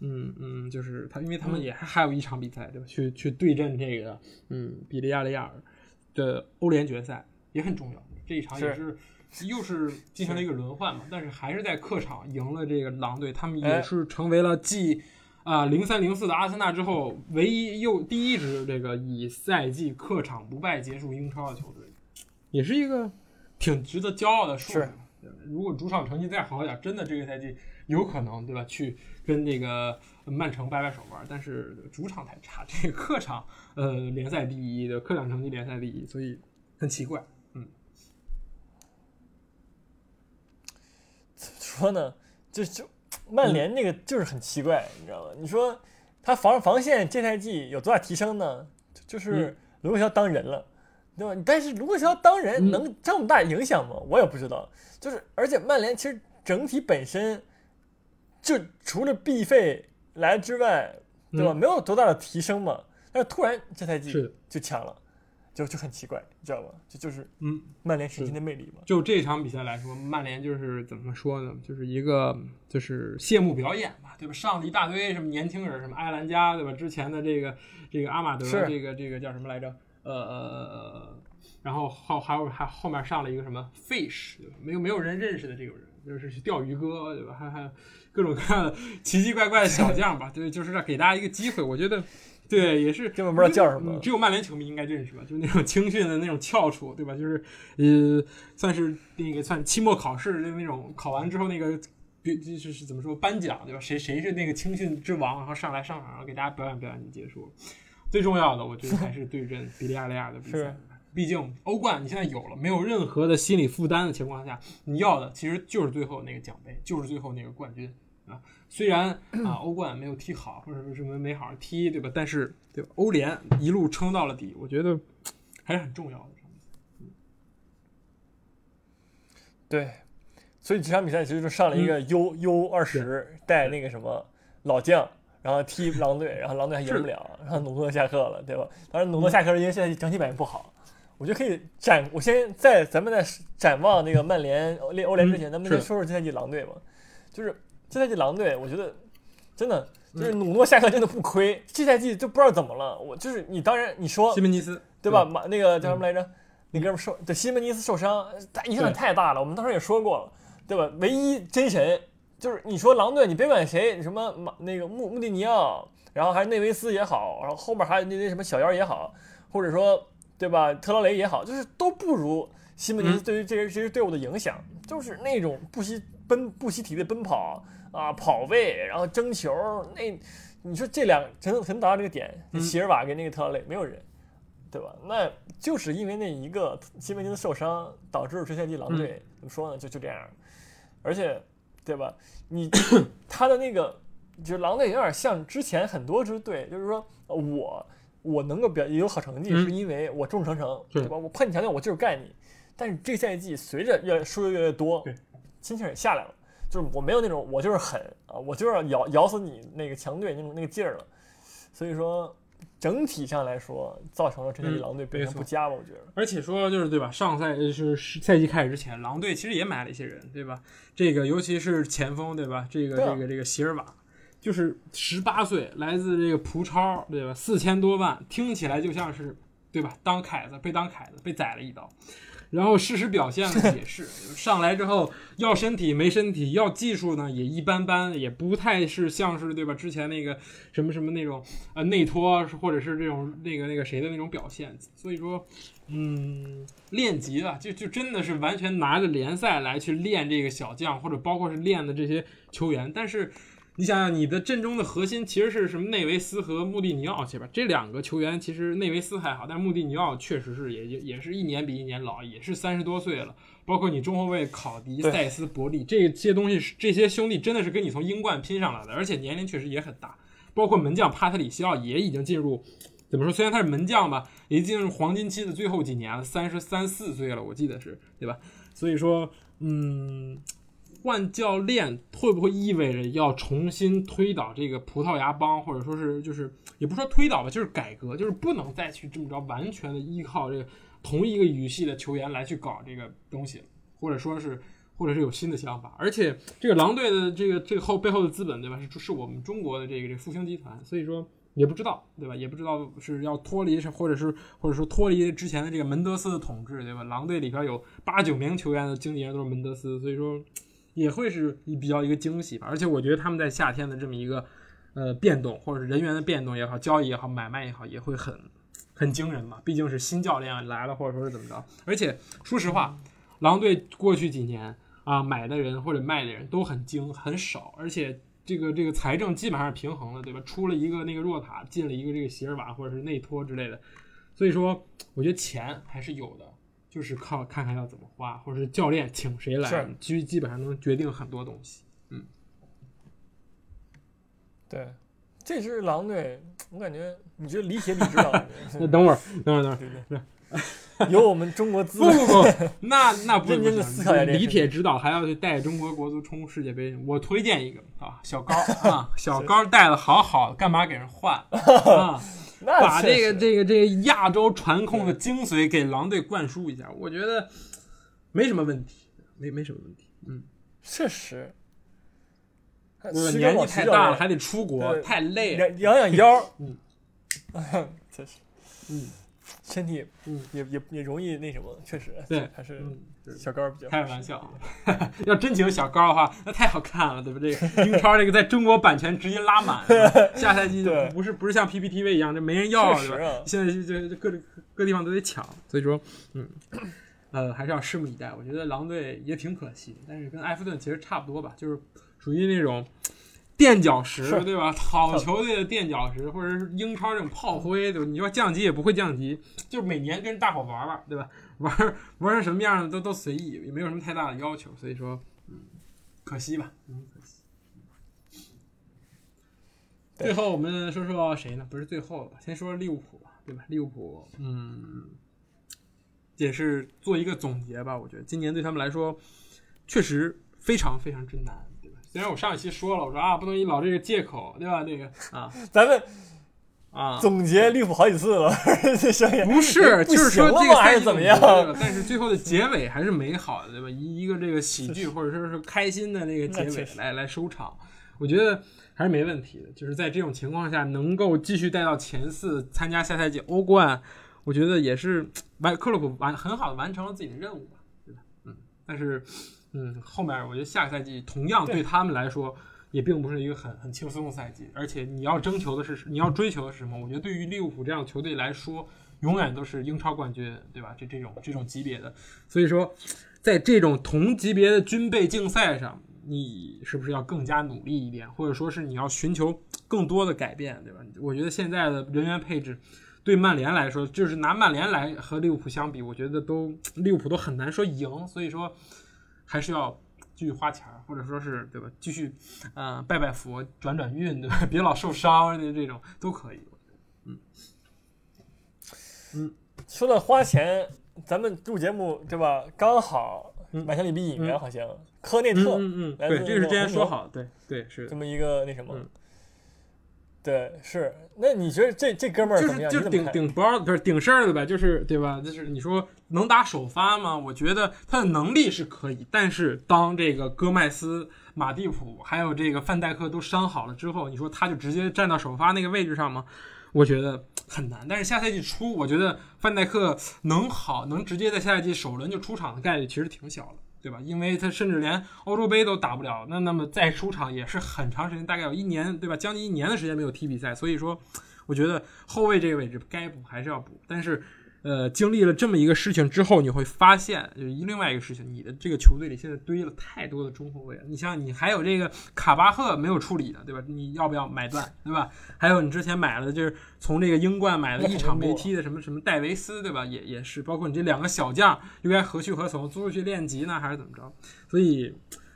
嗯嗯，就是他，因为他们也还还有一场比赛，对吧？去去对阵这个，嗯，比利亚雷亚尔的欧联决赛也很重要。这一场也是又是进行了一个轮换嘛，但是还是在客场赢了这个狼队，他们也是成为了继啊零三零四的阿森纳之后，唯一又第一支这个以赛季客场不败结束英超的球队，也是一个挺值得骄傲的数据。如果主场成绩再好一点，真的这个赛季有可能，对吧？去跟那个曼城掰掰手腕。但是主场太差，这个客场呃联赛第一的客场成绩联赛第一，所以很奇怪。嗯，怎么说呢？就就曼联那个就是很奇怪，你知道吗？你说他防防线这赛季有多大提升呢？就是卢克肖当人了。对吧？但是卢克肖当人能这么大影响吗？我也不知道。就是，而且曼联其实整体本身就除了 B 费来之外，对吧？没有多大的提升嘛。但是突然这赛季就强了，就就很奇怪，你知道吗？这就是嗯，曼联神奇的魅力嘛。就这场比赛来说，曼联就是怎么说呢？就是一个就是谢幕表演嘛，对吧？上了一大堆什么年轻人，什么埃兰加，对吧？之前的这个这个阿马德，这个这个叫什么来着？呃然后后还有还后面上了一个什么 fish，对吧？没有没有人认识的这种人，就是钓鱼哥，对吧？还还各种各样的奇奇怪怪的小将吧，对，就是给大家一个机会。我觉得，对，也是根本不知道叫什么，只有曼联球迷应该认识吧？就是那种青训的那种翘楚，对吧？就是呃，算是那个算期末考试的那种，考完之后那个，就是是怎么说颁奖，对吧？谁谁是那个青训之王，然后上来上场，然后给大家表演表演就结束。最重要的，我觉得还是对阵比利亚雷亚的比赛。毕竟欧冠你现在有了，没有任何的心理负担的情况下，你要的其实就是最后那个奖杯，就是最后那个冠军啊。虽然啊，欧冠没有踢好，或者说什么没好好踢，对吧？但是对吧？欧联一路撑到了底，我觉得还是很重要的。对，所以这场比赛其实就上了一个 U U 二十带那个什么老将。然后踢狼队，然后狼队还赢不了，然后努诺下课了，对吧？当然努诺下课是因为现在整体表现不好。我觉得可以展，我先在咱们在展望那个曼联欧欧联之前，咱们先说说这赛季狼队吧。就是这赛季狼队，我觉得真的就是努诺下课真的不亏。这赛季就不知道怎么了，我就是你当然你说西门尼斯对吧？马那个叫什么来着？那哥们受对西门尼斯受伤，他影响太大了。我们当时也说过了，对吧？唯一真神就是你说狼队，你别管谁，什么马那个穆穆蒂尼奥，然后还是内维斯也好，然后后面还有那那什么小妖也好，或者说。对吧？特劳雷也好，就是都不如西门尼斯对于这些这些队伍的影响，就是那种不惜奔不惜体力奔跑啊，跑位，然后争球。那你说这两真能达到这个点？席尔瓦跟那个特劳雷没有人，对吧？那就是因为那一个西门尼斯受伤，导致这赛季狼队怎么说呢？就就这样。而且，对吧？你 他的那个就是狼队有点像之前很多支队，就是说我。我能够表也有好成绩，是因为我忠诚诚，对吧？我碰你强队，我就是干你。但是这个赛季随着越输的越来越多，心情也下来了，就是我没有那种我就是狠啊，我就是要咬咬死你那个强队那种那个劲儿了。所以说整体上来说，造成了这支狼队表现不佳吧？我觉得。而且说就是对吧？上赛就是赛季开始之前，狼队其实也买了一些人，对吧？这个尤其是前锋，对吧？这个这个这个席尔瓦。就是十八岁，来自这个葡超，对吧？四千多万，听起来就像是，对吧？当凯子被当凯子被宰了一刀，然后事实表现呢也是，上来之后要身体没身体，要技术呢也一般般，也不太是像是对吧？之前那个什么什么那种呃内托或者是这种那个那个谁的那种表现，所以说，嗯，练级了，就就真的是完全拿着联赛来去练这个小将，或者包括是练的这些球员，但是。你想想，你的阵中的核心其实是什么？内维斯和穆蒂尼奥这吧这两个球员，其实内维斯还好，但是穆蒂尼奥确实是也也也是一年比一年老，也是三十多岁了。包括你中后卫考迪、塞斯、伯利这些东西，这些兄弟真的是跟你从英冠拼上来的，而且年龄确实也很大。包括门将帕特里西奥也已经进入，怎么说？虽然他是门将吧，也进入黄金期的最后几年了，三十三四岁了，我记得是对吧？所以说，嗯。换教练会不会意味着要重新推倒这个葡萄牙帮，或者说是就是也不说推倒吧，就是改革，就是不能再去这么着完全的依靠这个同一个语系的球员来去搞这个东西，或者说是或者是有新的想法。而且这个狼队的这个这个后背后的资本，对吧？是是我们中国的这个这复兴集团，所以说也不知道，对吧？也不知道是要脱离或者是或者说脱离之前的这个门德斯的统治，对吧？狼队里边有八九名球员的经纪人都是门德斯，所以说。也会是比较一个惊喜吧，而且我觉得他们在夏天的这么一个呃变动，或者是人员的变动也好，交易也好，买卖也好，也会很很惊人嘛。毕竟是新教练来了，或者说是怎么着。而且说实话，狼队过去几年啊买的人或者卖的人都很精很少，而且这个这个财政基本上是平衡的，对吧？出了一个那个若塔，进了一个这个席尔瓦或者是内托之类的，所以说我觉得钱还是有的。就是靠看看要怎么花，或者是教练请谁来，基基本上能决定很多东西。嗯，对，这支狼队，我感觉你觉得李铁李指导？那等会儿，等会儿，等会儿，有我们中国资不不不，那 那不认真的思考一下。李铁指导还要去带中国国足冲世界杯，我推荐一个啊，小高 啊，小高带的好好，干嘛给人换啊？把这个这个这个亚洲传控的精髓给狼队灌输一下，我觉得没什么问题，没没什么问题。嗯，确实，年纪太大了，还得出国，太累了，养养腰。嗯，确实，嗯。身体嗯也也也容易那什么，确实对还是小高比较开玩笑，要真请小高的话，那太好看了，对不对？英超这个在中国版权直接拉满，下赛季不是不是像 PPTV 一样，这没人要，对吧？现在就就各各地方都得抢，所以说嗯呃还是要拭目以待。我觉得狼队也挺可惜，但是跟埃弗顿其实差不多吧，就是属于那种。垫脚石，对吧？好球队的垫脚石，或者是英超这种炮灰，对吧？你说降级也不会降级，就是每年跟大伙玩玩，对吧？玩玩成什么样的都都随意，也没有什么太大的要求，所以说，嗯，可惜吧，嗯，可惜。最后我们说说谁呢？不是最后了？先说说利物浦吧，对吧？利物浦，嗯，也是做一个总结吧。我觉得今年对他们来说，确实非常非常之难。虽然我上一期说了，我说啊，不能以老这个借口，对吧？那个啊，咱们啊，总结利物浦好几次了，这声音不是，就是说这个还是怎么样？但是最后的结尾还是美好的，对吧？一一个这个喜剧或者说是开心的那个结尾来来收场，我觉得还是没问题的。就是在这种情况下，能够继续带到前四，参加下赛季欧冠，我觉得也是 完克洛普完很好的完成了自己的任务吧，对吧？嗯，但是。嗯，后面我觉得下个赛季同样对他们来说也并不是一个很很轻松的赛季，而且你要征求的是你要追求的是什么？我觉得对于利物浦这样的球队来说，永远都是英超冠军，对吧？这这种这种级别的，所以说在这种同级别的军备竞赛上，你是不是要更加努力一点，或者说是你要寻求更多的改变，对吧？我觉得现在的人员配置对曼联来说，就是拿曼联来和利物浦相比，我觉得都利物浦都很难说赢，所以说。还是要继续花钱或者说是对吧？继续，呃，拜拜佛，转转运，对吧？别老受伤的这种都可以。嗯嗯，说到花钱，咱们录节目对吧？刚好买相里比引援好像科内特，嗯嗯，对，这个是之前说好，对对是这么一个那什么。对，是。那你觉得这这哥们儿？就是顶顶包不是顶事儿的呗，就是对吧？就是你说能打首发吗？我觉得他的能力是可以，但是当这个戈麦斯、马蒂普还有这个范戴克都伤好了之后，你说他就直接站到首发那个位置上吗？我觉得很难。但是下赛季初，我觉得范戴克能好，能直接在下赛季首轮就出场的概率其实挺小的。对吧？因为他甚至连欧洲杯都打不了，那那么再出场也是很长时间，大概有一年，对吧？将近一年的时间没有踢比赛，所以说，我觉得后卫这个位置该补还是要补，但是。呃，经历了这么一个事情之后，你会发现，就另外一个事情，你的这个球队里现在堆了太多的中后卫了。你像你还有这个卡巴赫没有处理的，对吧？你要不要买断，对吧？还有你之前买了，就是从这个英冠买了一场没踢的什么什么戴维斯，对吧？也也是，包括你这两个小将又该何去何从？租出去练级呢，还是怎么着？所以，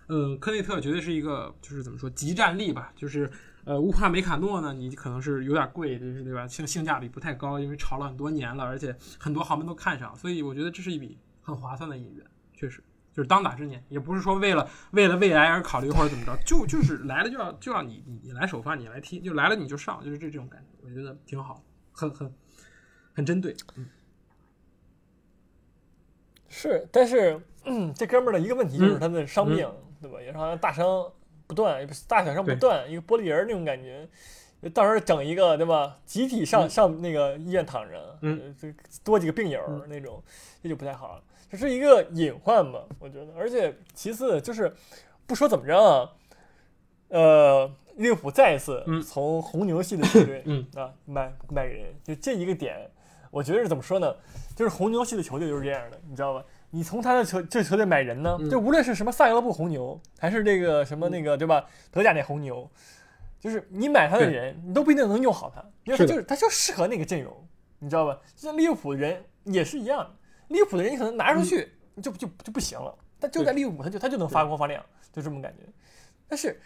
嗯，科内特绝对是一个，就是怎么说，集战力吧，就是。呃，乌帕梅卡诺呢？你可能是有点贵，就是对吧？性性价比不太高，因为炒了很多年了，而且很多豪门都看上，所以我觉得这是一笔很划算的引援，确实就是当打之年，也不是说为了为了未来而考虑或者怎么着，就就是来了就要就要你你你来首发，你来踢，就来了你就上，就是这这种感觉，我觉得挺好，很很很针对，嗯，是，但是嗯，这哥们儿的一个问题就是他的伤病，对吧？也是好像大伤。不断，大小上不断，一个玻璃人那种感觉，到时候整一个对吧？集体上上那个医院躺着，嗯，这多几个病友那种，这就不太好了。这是一个隐患吧，我觉得。而且其次就是，不说怎么着啊，呃，利物浦再一次从红牛系的球队 嗯啊买买人，就这一个点，我觉得是怎么说呢？就是红牛系的球队就是这样的，你知道吧？你从他的球这球队买人呢，就无论是什么萨格勒布红牛，还是这个什么那个对吧，德甲那红牛，就是你买他的人，你都不一定能用好他，因为他就是他就适合那个阵容，你知道吧？像利物浦人也是一样，利物浦的人你可能拿出去就就就不行了，但就在利物浦他就他就能发光发亮，就这么感觉。但是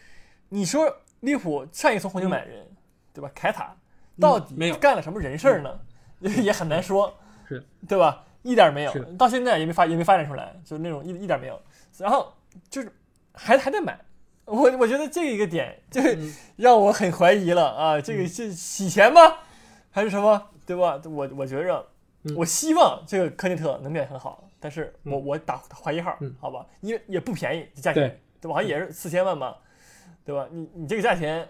你说利物浦上一次红牛买人，对吧？凯塔到底干了什么人事呢？也很难说，是。对吧？一点没有，到现在也没发也没发展出来，就是那种一一点没有。然后就是还还在买，我我觉得这一个点就是让我很怀疑了啊！这个是洗钱吗？还是什么？对吧？我我觉着，我希望这个科内特能变得很好，但是我我打怀疑号，好吧？因为也不便宜，价钱对吧？好像也是四千万吧，对吧？你你这个价钱，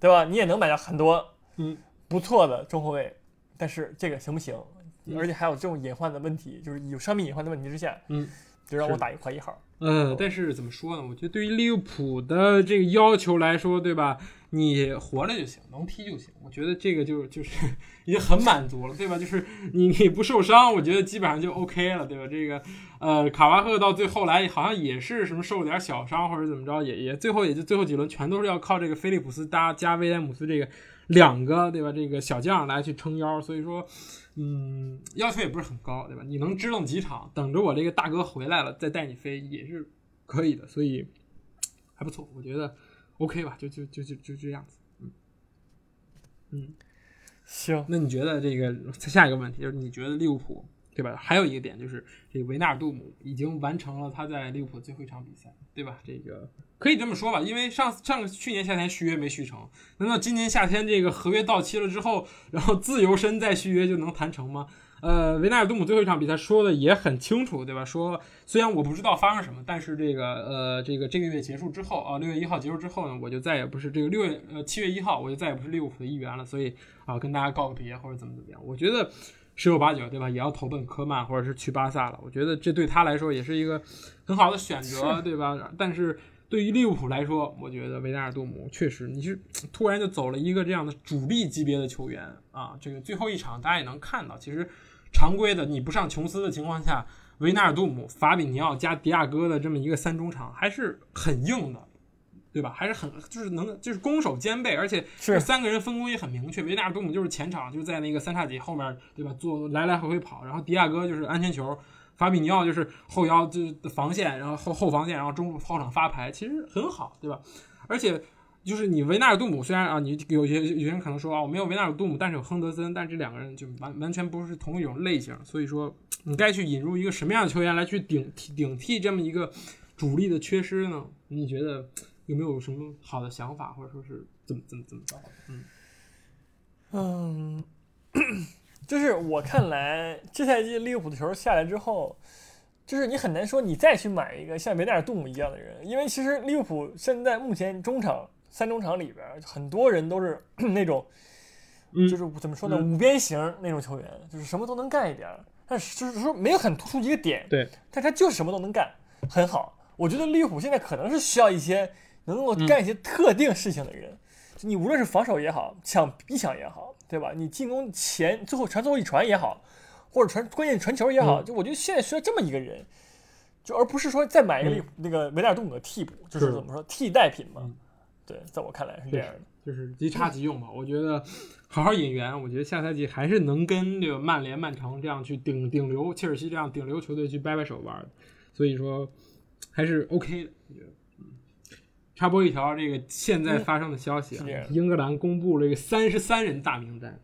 对吧？你也能买到很多嗯不错的中后卫，但是这个行不行？而且还有这种隐患的问题，就是有伤病隐患的问题之下，嗯，就让我打一怀疑号。嗯，但是怎么说呢？我觉得对于利物浦的这个要求来说，对吧？你活着就行，能踢就行。我觉得这个就就是已经很满足了，对吧？就是你你不受伤，我觉得基本上就 OK 了，对吧？这个呃，卡瓦赫到最后来好像也是什么受了点小伤或者怎么着，也也最后也就最后几轮全都是要靠这个菲利普斯搭加威廉姆斯这个两个对吧？这个小将来去撑腰，所以说。嗯，要求也不是很高，对吧？你能支棱几场，等着我这个大哥回来了再带你飞也是可以的，所以还不错，我觉得 OK 吧，就就就就就这样子，嗯嗯，行。那你觉得这个下一个问题就是，你觉得利物浦对吧？还有一个点就是，这个维纳尔杜姆已经完成了他在利物浦最后一场比赛，对吧？这个可以这么说吧，因为上上个去年夏天续约没续成，难道今年夏天这个合约到期了之后，然后自由身再续约就能谈成吗？呃，维纳尔杜姆最后一场比赛说的也很清楚，对吧？说虽然我不知道发生什么，但是这个呃，这个这个月结束之后啊，六月一号结束之后呢，我就再也不是这个六月呃七月一号，我就再也不是利物浦的一员了，所以啊，跟大家告个别或者怎么怎么样，我觉得十有八九，对吧？也要投奔科曼或者是去巴萨了，我觉得这对他来说也是一个很好的选择，对吧？但是。对于利物浦来说，我觉得维纳尔杜姆确实，你是突然就走了一个这样的主力级别的球员啊。这个最后一场大家也能看到，其实常规的你不上琼斯的情况下，维纳尔杜姆、法比尼奥加迪亚哥的这么一个三中场还是很硬的，对吧？还是很就是能就是攻守兼备，而且是三个人分工也很明确。维纳尔杜姆就是前场就是在那个三叉戟后面，对吧？做来来回回跑，然后迪亚哥就是安全球。法比尼奥就是后腰就是防线，然后后后防线，然后中后场发牌，其实很好，对吧？而且就是你维纳尔杜姆，虽然啊，你有些有些人可能说啊，我没有维纳尔杜姆，但是有亨德森，但这两个人就完完全不是同一种类型，所以说你该去引入一个什么样的球员来去顶替顶替这么一个主力的缺失呢？你觉得有没有什么好的想法，或者说是怎么怎么怎么着？嗯嗯。就是我看来，这赛季利物浦的球下来之后，就是你很难说你再去买一个像维纳尔杜姆一样的人，因为其实利物浦现在目前中场三中场里边，很多人都是 那种，就是怎么说呢，五边形那种球员，就是什么都能干一点，但是就是说没有很突出一个点，对，但他就是什么都能干，很好。我觉得利物浦现在可能是需要一些能够干一些特定事情的人，就你无论是防守也好，抢逼抢也好。对吧？你进攻前最后传最后一传也好，或者传关键传球也好，就我觉得现在需要这么一个人，就而不是说再买一个、嗯、那个维纳尔杜姆的替补，就是怎么说替代品嘛？嗯、对，在我看来是这样的，就是即插即用吧。我觉得好好引援，我觉得下赛季还是能跟这个曼联、曼城这样去顶顶流，切尔西这样顶流球队去掰掰手腕的，所以说还是 OK 的。我觉得。插播一条，这个现在发生的消息啊，嗯、英格兰公布了一个三十三人大名单。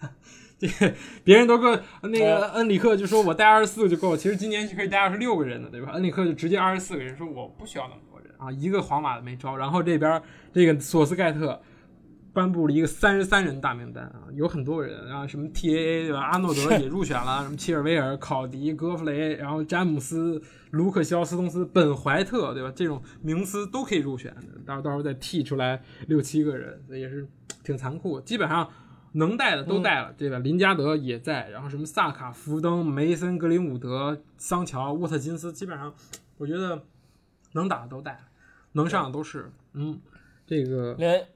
这个别人都够那个恩里克就说我带二十四个就够了，其实今年是可以带二十六个人的，对吧？恩里克就直接二十四个人，说我不需要那么多人啊，一个皇马的没招。然后这边这个索斯盖特颁布了一个三十三人大名单啊，有很多人啊，什么 TAA 对吧？阿诺德也入选了，什么切尔维尔、考迪、戈弗雷，然后詹姆斯。卢克肖斯通斯、本怀特，对吧？这种名词都可以入选，到到时候再剔出来六七个人，也是挺残酷。基本上能带的都带了，对吧？林加德也在，然后什么萨卡、福登、梅森、格林伍德、桑乔、沃特金斯，基本上我觉得能打的都带，能上的都是。嗯，这个连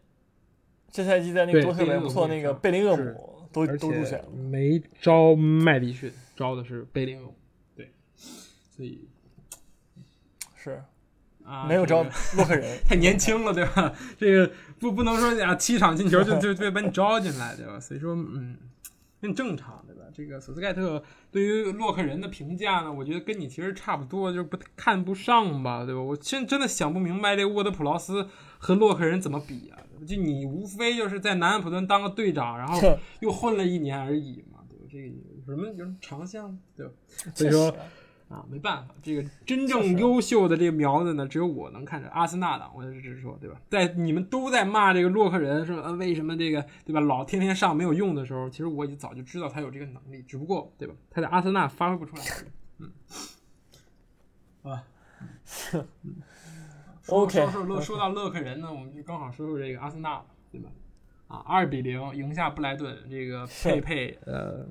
这赛季在那个多特也不错，那个贝林厄姆都都入选了，没招麦迪逊，招的是贝林厄姆，对，所以。是啊，没有招 洛克人，太年轻了，对吧？这个不不能说啊，七场进球就就就把你招进来，对吧？所以说，嗯，很正常，对吧？这个索斯盖特对于洛克人的评价呢，我觉得跟你其实差不多，就是不看不上吧，对吧？我现真的想不明白这沃德普劳斯和洛克人怎么比啊？就你无非就是在南安普顿当个队长，然后又混了一年而已嘛，对吧？这个有什么有什么长项，对吧？所以说。啊，没办法，这个真正优秀的这个苗子呢，只有我能看着。阿森纳党，我只是说，对吧？在你们都在骂这个洛克人说，呃，为什么这个，对吧？老天天上没有用的时候，其实我已经早就知道他有这个能力，只不过，对吧？他在阿森纳发挥不出来。嗯，好吧。嗯 OK，说说说说到勒克人呢，我们就刚好说说这个阿森纳，对吧？啊，二比零赢下布莱顿，这个佩佩呃。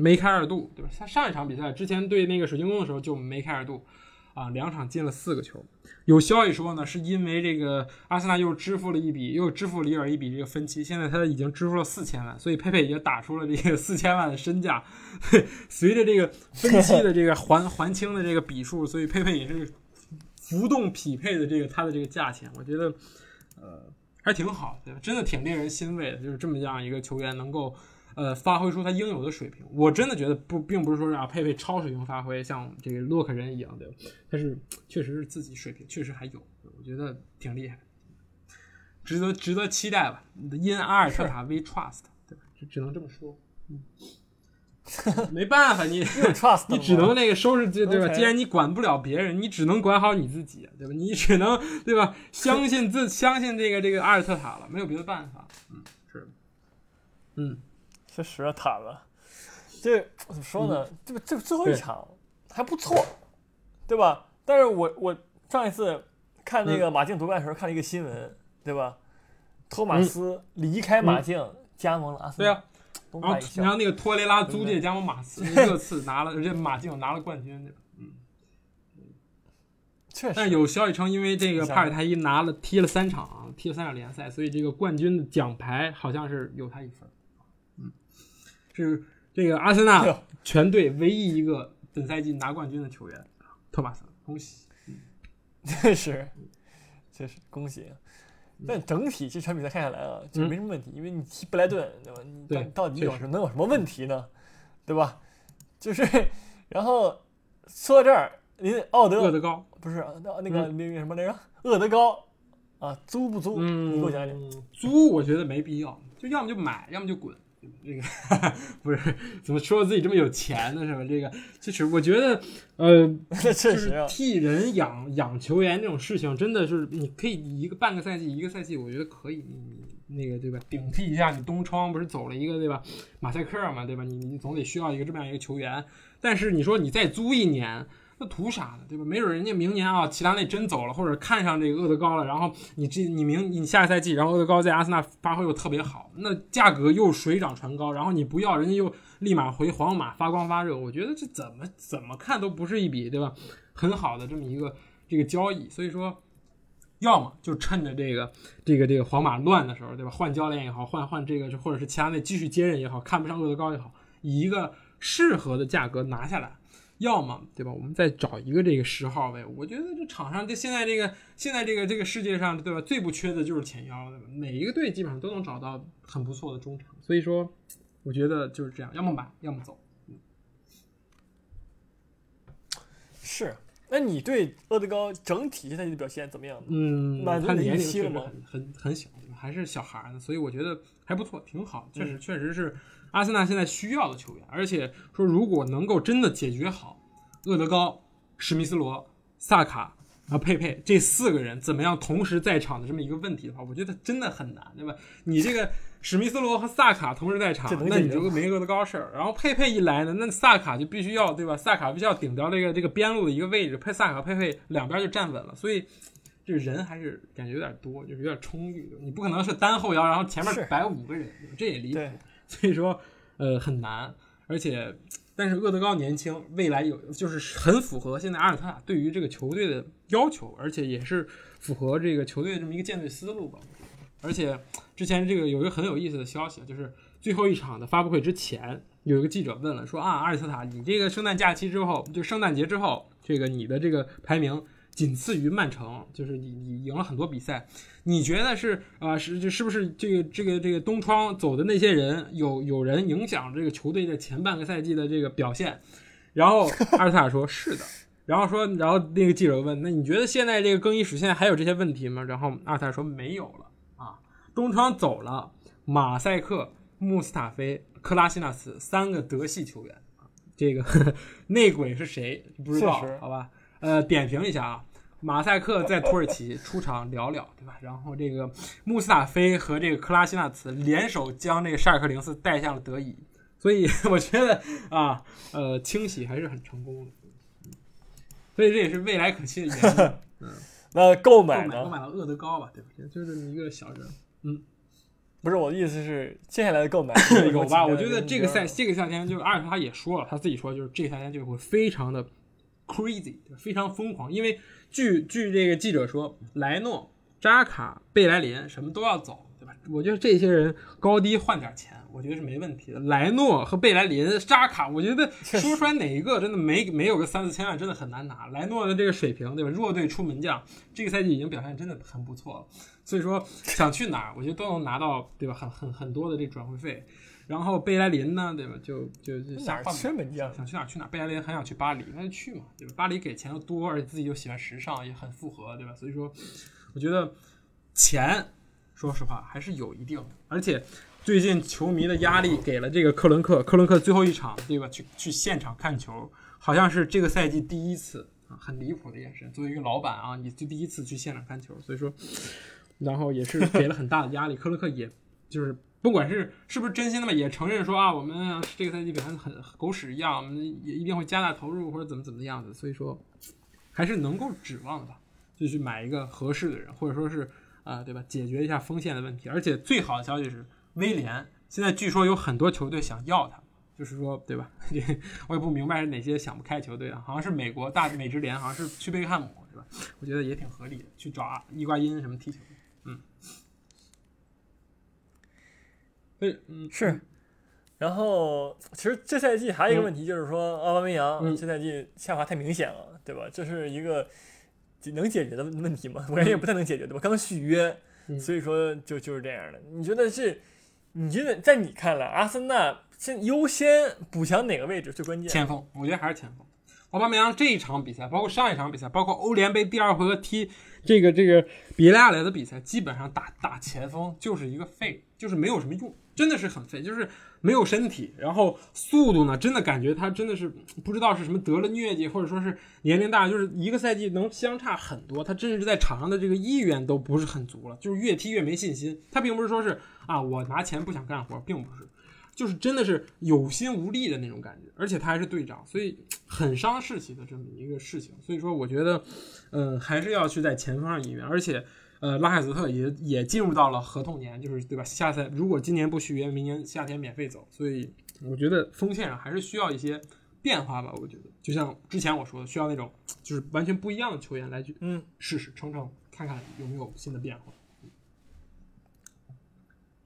梅开二度，对吧？他上一场比赛之前对那个水晶宫的时候就梅开二度，啊，两场进了四个球。有消息说呢，是因为这个阿森纳又支付了一笔，又支付里尔一笔这个分期，现在他已经支付了四千万，所以佩佩已经打出了这个四千万的身价。随着这个分期的这个还还清的这个笔数，所以佩佩也是浮动匹配的这个他的这个价钱，我觉得呃还挺好，对吧？真的挺令人欣慰的，就是这么样一个球员能够。呃，发挥出他应有的水平，我真的觉得不，并不是说啊，佩佩超水平发挥，像这个洛克人一样的，但是确实是自己水平确实还有，我觉得挺厉害，值得值得期待吧。因阿尔特塔 we trust，对吧？就只能这么说。嗯，没办法，你 你只能那个收拾，对吧？既然你管不了别人，你只能管好你自己，对吧？你只能对吧？相信自相信这个这个阿尔特塔了，没有别的办法。嗯，是，嗯，确实塔了。这怎么说呢？这个这个最后一场还不错，对吧？但是我我上一次看那个马竞夺冠的时候看了一个新闻，对吧？托马斯离开马竞，加盟了阿森纳。对啊，然后然后那个托雷拉租借加盟马刺，热刺拿了，而且马竞拿了冠军。嗯，确实。但是有消息称，因为这个帕尔泰伊拿了踢了三场，踢了三场联赛，所以这个冠军的奖牌好像是有他一份。嗯，是这个阿森纳全队唯一一个本赛季拿冠军的球员，托马斯，恭喜！确实，确实恭喜。但整体这场比赛看下来啊，就没什么问题，因为你踢布莱顿，对吧？你到底有什能有什么问题呢？对吧？就是，然后说到这儿，您奥德厄德高不是那那个那个什么来着？厄德高啊，租不租？你给我讲讲。租我觉得没必要，就要么就买，要么就滚。这个不是怎么说自己这么有钱呢？是吧？这个其实我觉得，呃，就是替人养养球员这种事情，真的是你可以一个半个赛季一个赛季，我觉得可以，你你那个对吧？顶替一下你东窗不是走了一个对吧？马赛克嘛，对吧？你你总得需要一个这么样一个球员，但是你说你再租一年。那图啥呢？对吧？没准人家明年啊，齐达内真走了，或者看上这个厄德高了，然后你这你明你下个赛季，然后厄德高在阿森纳发挥又特别好，那价格又水涨船高，然后你不要，人家又立马回皇马发光发热，我觉得这怎么怎么看都不是一笔对吧？很好的这么一个这个交易，所以说，要么就趁着这个这个这个皇马乱的时候，对吧？换教练也好，换换这个或者是齐达内继续接任也好，看不上厄德高也好，以一个适合的价格拿下来。要么对吧？我们再找一个这个十号位。我觉得这场上这现在这个现在这个这个世界上对吧？最不缺的就是前腰，对吧？每一个队基本上都能找到很不错的中场。所以说，我觉得就是这样，要么买，要么走。是。那你对厄德高整体现在的表现怎么样？嗯，他年龄确实很很很小，还是小孩呢，所以我觉得还不错，挺好。确实确实是。阿森纳现在需要的球员，而且说如果能够真的解决好厄德高、史密斯罗、萨卡啊佩佩这四个人怎么样同时在场的这么一个问题的话，我觉得真的很难，对吧？你这个史密斯罗和萨卡同时在场，那你就没厄德高事儿。然后佩佩一来呢，那萨卡就必须要对吧？萨卡必须要顶掉这个这个边路的一个位置，佩萨卡佩佩两边就站稳了，所以这人还是感觉有点多，就是有点充裕。你不可能是单后腰，然后前面摆五个人，这也离谱。所以说，呃，很难，而且，但是厄德高年轻，未来有就是很符合现在阿尔特塔对于这个球队的要求，而且也是符合这个球队的这么一个建队思路吧。而且之前这个有一个很有意思的消息，就是最后一场的发布会之前，有一个记者问了，说啊，阿尔特塔，你这个圣诞假期之后，就圣诞节之后，这个你的这个排名。仅次于曼城，就是你你赢了很多比赛，你觉得是啊是就是不是这个这个这个东窗走的那些人有有人影响这个球队的前半个赛季的这个表现？然后 阿尔塔说是的，然后说然后那个记者问那你觉得现在这个更衣室现在还有这些问题吗？然后阿尔塔说没有了啊，东窗走了，马赛克、穆斯塔菲、克拉西纳斯三个德系球员，这个 内鬼是谁不知道？好吧，呃，点评一下啊。马赛克在土耳其出场寥寥，对吧？然后这个穆斯塔菲和这个克拉西纳茨联手将这个沙尔克零四带向了德乙，所以我觉得啊，呃，清洗还是很成功的。所以这也是未来可期的原因。嗯，那购买呢？购买了厄德高吧，对不对？就这么一个小人。嗯，不是我的意思是，接下来的购买 有吧？我觉得这个赛这个夏天，就是阿尔特他也说了，他自己说，就是这个夏天就会非常的 crazy，非常疯狂，因为。据据这个记者说，莱诺、扎卡、贝莱林什么都要走，对吧？我觉得这些人高低换点钱，我觉得是没问题的。莱诺和贝莱林、扎卡，我觉得 说出来哪一个真的没没有个三四千万，真的很难拿。莱诺的这个水平，对吧？弱队出门将，这个赛季已经表现真的很不错了。所以说想去哪儿，我觉得都能拿到，对吧？很很很多的这转会费。然后贝莱林呢，对吧？就就就想去门将，想去哪去哪。贝莱林很想去巴黎，那就去嘛，对吧？巴黎给钱又多，而且自己又喜欢时尚，也很符合，对吧？所以说，我觉得钱，说实话还是有一定的。而且最近球迷的压力给了这个克伦克，克伦克最后一场对吧？去去现场看球，好像是这个赛季第一次啊，很离谱的眼神。作为一个老板啊，你就第一次去现场看球，所以说，然后也是给了很大的压力。克伦克也就是不管是是不是真心的吧，也承认说啊，我们这个赛季表现很狗屎一样，我们也一定会加大投入或者怎么怎么样子。所以说，还是能够指望的，就去买一个合适的人，或者说是啊，对吧？解决一下锋线的问题。而且最好的消息是。威廉现在据说有很多球队想要他，就是说，对吧？我也不明白是哪些想不开球队啊，好像是美国大美职联，好像是去贝克汉姆，是吧？我觉得也挺合理的，去找伊瓜因什么踢球。嗯，对，嗯是。然后，其实这赛季还有一个问题，就是说奥巴梅扬这赛季下滑太明显了，对吧？这是一个能解决的问题吗？我感觉也不太能解决，对吧？刚续约，所以说就就是这样的。你觉得是？你觉得在你看来，阿森纳先优先补强哪个位置最关键？前锋，我觉得还是前锋。奥巴梅扬这一场比赛，包括上一场比赛，包括欧联杯第二回合踢这个这个比利亚雷的比赛，基本上打打前锋就是一个废，就是没有什么用，真的是很废，就是没有身体，然后速度呢，真的感觉他真的是不知道是什么得了疟疾，或者说是年龄大，就是一个赛季能相差很多，他真是在场上的这个意愿都不是很足了，就是越踢越没信心。他并不是说是啊，我拿钱不想干活，并不是。就是真的是有心无力的那种感觉，而且他还是队长，所以很伤士气的这么一个事情。所以说，我觉得，嗯，还是要去在前方上引援。而且，呃，拉海泽特也也进入到了合同年，就是对吧？下赛如果今年不续约，明年夏天免费走。所以，我觉得锋线上还是需要一些变化吧。我觉得，就像之前我说的，需要那种就是完全不一样的球员来去嗯试试撑撑，看看有没有新的变化。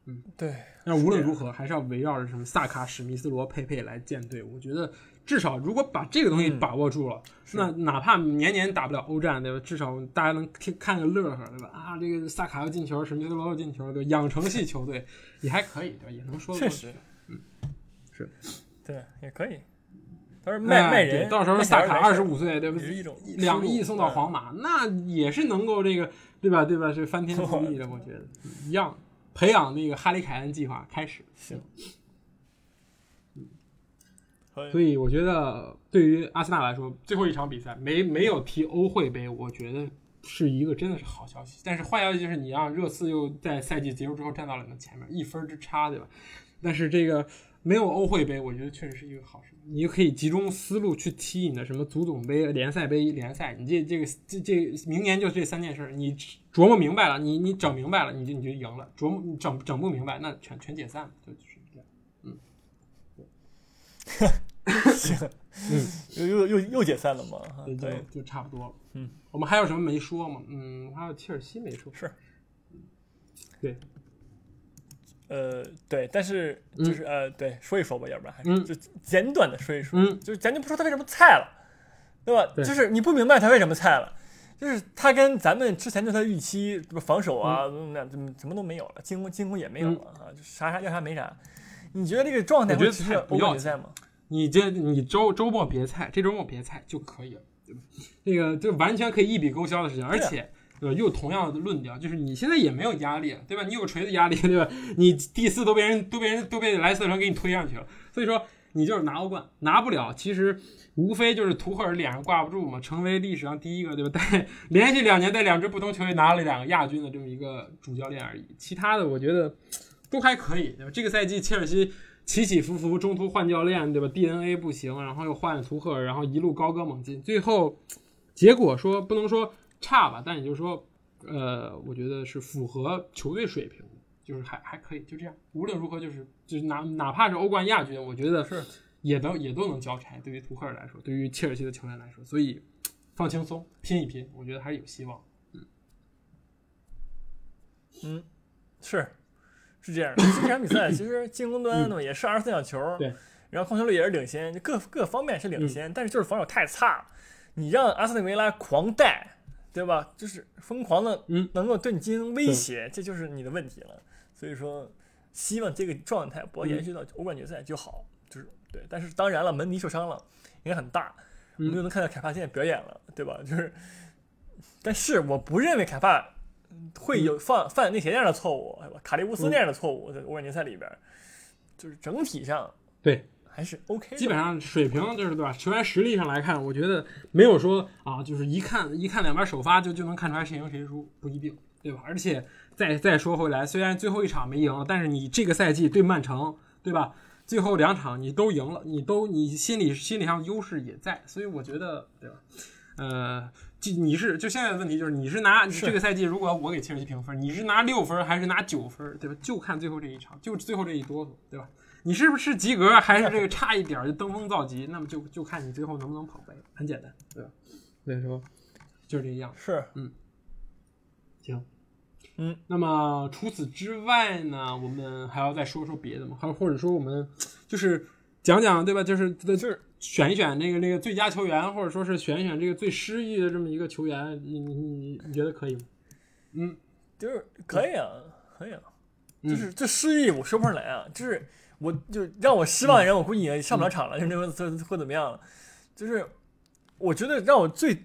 嗯，对。那无论如何，还是要围绕着什么萨卡、史密斯、罗、佩佩来建队。我觉得至少如果把这个东西把握住了，那哪怕年年打不了欧战，对吧？至少大家能听看个乐呵，对吧？啊，这个萨卡要进球，史密斯罗要进球，对，养成系球队也还可以，对吧？也能说确实，嗯，是，对，也可以。到时候卖卖人，到时候萨卡二十五岁，对吧？是一种两亿送到皇马，那也是能够这个，对吧？对吧？是翻天覆地的，我觉得一样。培养那个哈里凯恩计划开始，行，嗯，所以我觉得对于阿森纳来说，最后一场比赛没没有踢欧会杯，我觉得是一个真的是好消息。但是坏消息就是你让热刺又在赛季结束之后站到了你的前面，一分之差，对吧？但是这个没有欧会杯，我觉得确实是一个好事。你就可以集中思路去踢你的什么足总杯、联赛杯、联赛。你这这个这这明年就这三件事，你琢磨明白了，你你整明白了，你就你就赢了。琢磨整整不明白，那全全解散了，就是这样。嗯，行，嗯，又又又又解散了嘛？对，就差不多了。嗯，我们还有什么没说吗？嗯，还有切尔西没说。是，对。呃，对，但是就是呃，对，说一说吧，要不然还是就简短的说一说，就是咱就不说他为什么菜了，对吧？就是你不明白他为什么菜了，就是他跟咱们之前对他的预期，防守啊，那怎么什么都没有了，进攻进攻也没有了啊，就啥啥要啥没啥。你觉得这个状态会持续欧冠决赛吗？你这你周周末别菜，这周末别菜就可以了，对吧？那个就完全可以一笔勾销的事情，而且。对吧？又同样的论调，就是你现在也没有压力，对吧？你有锤子压力，对吧？你第四都被人都被人都被莱斯特城给你推上去了，所以说你就是拿欧冠拿不了，其实无非就是图赫尔脸上挂不住嘛，成为历史上第一个，对吧？带连续两年带两支不同球队拿了两个亚军的这么一个主教练而已，其他的我觉得都还可以，对吧？这个赛季切尔西起起伏伏，中途换教练，对吧？DNA 不行，然后又换了图赫尔，然后一路高歌猛进，最后结果说不能说。差吧，但也就是说，呃，我觉得是符合球队水平的，就是还还可以，就这样。无论如何，就是就是哪哪怕是欧冠亚军，我觉得是也都也都能交差。对于图赫尔来说，对于切尔西的球员来说，所以放轻松，拼一拼，我觉得还是有希望。嗯，嗯，是是这样的。这场比赛其实进攻端呢也是二十四小球，对，然后控球率也是领先，各各方面是领先，但是就是防守太差了。你让阿斯顿维拉狂带。对吧？就是疯狂的，嗯，能够对你进行威胁，这就是你的问题了。所以说，希望这个状态不要延续到欧冠决赛就好。就是对，但是当然了，门迪受伤了，应该很大，我们就能看到凯帕现在表演了，对吧？就是，但是我不认为凯帕会有犯犯那些那样的错误？卡利乌斯那样的错误在欧冠决赛里边，就是整体上对还是 OK，基本上水平就是对吧？球员实力上来看，我觉得没有说啊，就是一看一看两边首发就就能看出来谁赢谁输，不一定，对吧？而且再再说回来，虽然最后一场没赢，但是你这个赛季对曼城，对吧？最后两场你都赢了，你都你心理心理上优势也在，所以我觉得，对吧？呃，就你是就现在的问题就是你是拿这个赛季，如果我给切尔西评分，你是拿六分还是拿九分，对吧？就看最后这一场，就最后这一哆嗦，对吧？你是不是及格，还是这个差一点就登峰造极？那么就就看你最后能不能跑杯，很简单，对吧？所以说就是这样，是，嗯，行，嗯，那么除此之外呢，我们还要再说说别的吗？还或者说我们就是讲讲，对吧？就是就是选一选那个那个最佳球员，或者说是选一选这个最失意的这么一个球员，你你你你觉得可以吗？嗯，就是可以啊，可以啊，就是这失意我说不上来啊，就是我就让我失望的人，我估计也上不了场了，就那会会怎么样了？就是我觉得让我最。